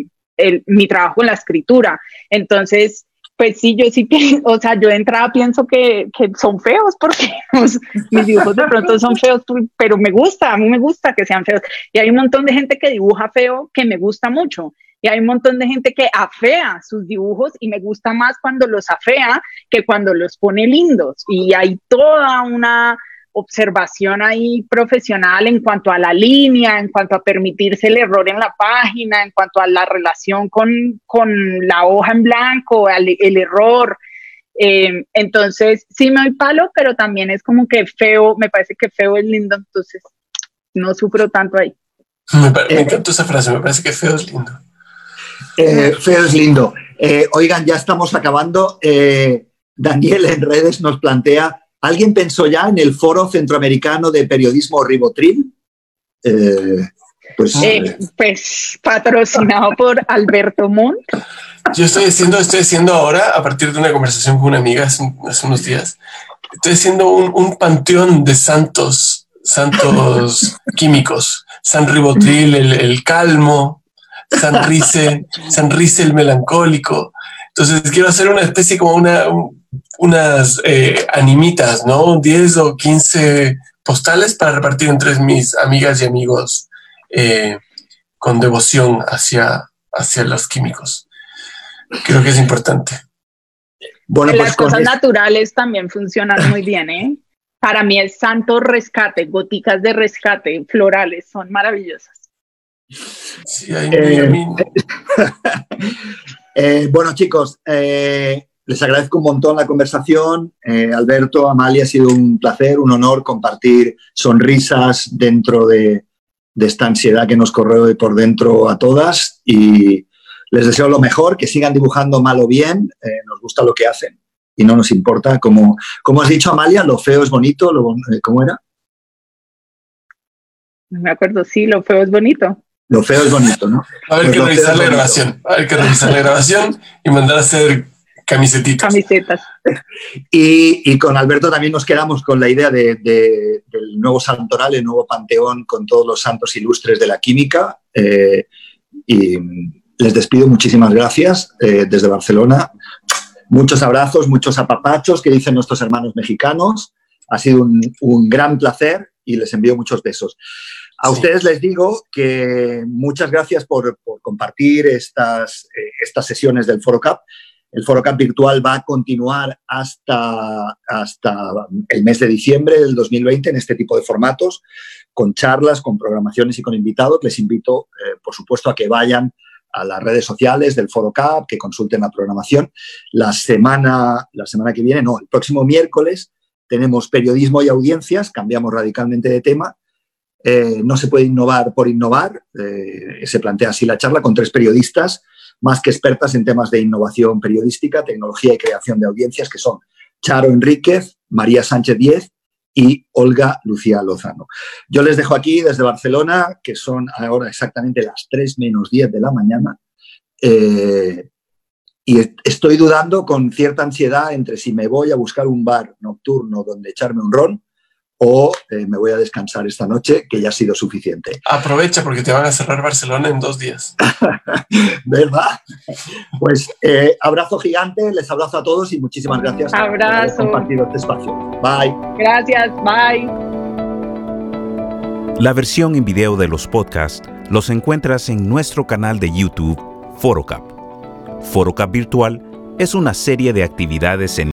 mi trabajo en la escritura. Entonces, pues sí, yo sí <laughs> pienso, o sea, yo de entrada pienso que, que son feos porque <laughs> mis dibujos de pronto son feos, pero me gusta, a mí me gusta que sean feos. Y hay un montón de gente que dibuja feo que me gusta mucho. Y hay un montón de gente que afea sus dibujos y me gusta más cuando los afea que cuando los pone lindos. Y hay toda una observación ahí profesional en cuanto a la línea, en cuanto a permitirse el error en la página, en cuanto a la relación con, con la hoja en blanco, el error. Eh, entonces, sí me doy palo, pero también es como que feo, me parece que feo es lindo, entonces no sufro tanto ahí. Me, me encantó esa frase, me parece que feo es lindo. Eh, feo es lindo. Eh, oigan, ya estamos acabando. Daniel en redes nos plantea ¿Alguien pensó ya en el Foro Centroamericano de Periodismo Ribotril? Eh, pues, eh, eh, pues, patrocinado por Alberto Montt. Yo estoy haciendo, estoy haciendo ahora, a partir de una conversación con una amiga hace, unos días, estoy haciendo un, panteón de santos, santos <laughs> químicos. San Ribotril, el, calmo, San Rice, San Rice el melancólico. Entonces quiero hacer una especie como una, unas eh, animitas, ¿no? 10 o 15 postales para repartir entre mis amigas y amigos eh, con devoción hacia, hacia los químicos. Creo que es importante. Bueno, pues las cosas naturales también funcionan muy bien, ¿eh? Para mí es santo rescate, goticas de rescate, florales, son maravillosas. Sí, <laughs> eh, bueno, chicos, les agradezco un montón la conversación. Eh, Alberto, Amalia, ha sido un placer, un honor compartir sonrisas dentro de, esta ansiedad que nos corre por dentro a todas y les deseo lo mejor, que sigan dibujando mal o bien, eh, nos gusta lo que hacen y no nos importa. Como, como has dicho, Amalia, lo feo es bonito, lo, eh, ¿cómo era? No me acuerdo, sí, lo feo es bonito. Lo feo es bonito, ¿no? A ver que revisar la grabación, a ver que revisar la grabación y mandar a hacer Camisetitas. Camisetas. Y, con Alberto también nos quedamos con la idea de, del nuevo santoral, el nuevo panteón con todos los santos ilustres de la química. Eh, y les despido, muchísimas gracias eh, desde Barcelona. Muchos abrazos, muchos apapachos que dicen nuestros hermanos mexicanos. Ha sido un, gran placer y les envío muchos besos. A ustedes les digo que muchas gracias por, compartir estas, eh, estas sesiones del Foro Cap. El Foro Camp virtual va a continuar hasta, hasta el mes de diciembre del 2020 en este tipo de formatos, con charlas, con programaciones y con invitados. Les invito, eh, por supuesto, a que vayan a las redes sociales del Foro Cap, que consulten la programación. La semana, la semana que viene, no, el próximo miércoles tenemos periodismo y audiencias, cambiamos radicalmente de tema. Eh, no se puede innovar por innovar, eh, se plantea así la charla con tres periodistas más que expertas en temas de innovación periodística, tecnología y creación de audiencias, que son Charo Enríquez, María Sánchez Diez y Olga Lucía Lozano. Yo les dejo aquí desde Barcelona, que son ahora exactamente las 3 menos 10 de la mañana. Eh, y estoy dudando con cierta ansiedad entre si me voy a buscar un bar nocturno donde echarme un ron o eh, me voy a descansar esta noche, que ya ha sido suficiente. Aprovecha porque te van a cerrar Barcelona en dos días. <laughs> ¿Verdad? Pues eh, abrazo gigante, les abrazo a todos y muchísimas gracias abrazo. por haber compartido este espacio. Bye. Gracias, bye. La versión en video de los podcasts los encuentras en nuestro canal de YouTube, Forocap. Forocap Virtual es una serie de actividades en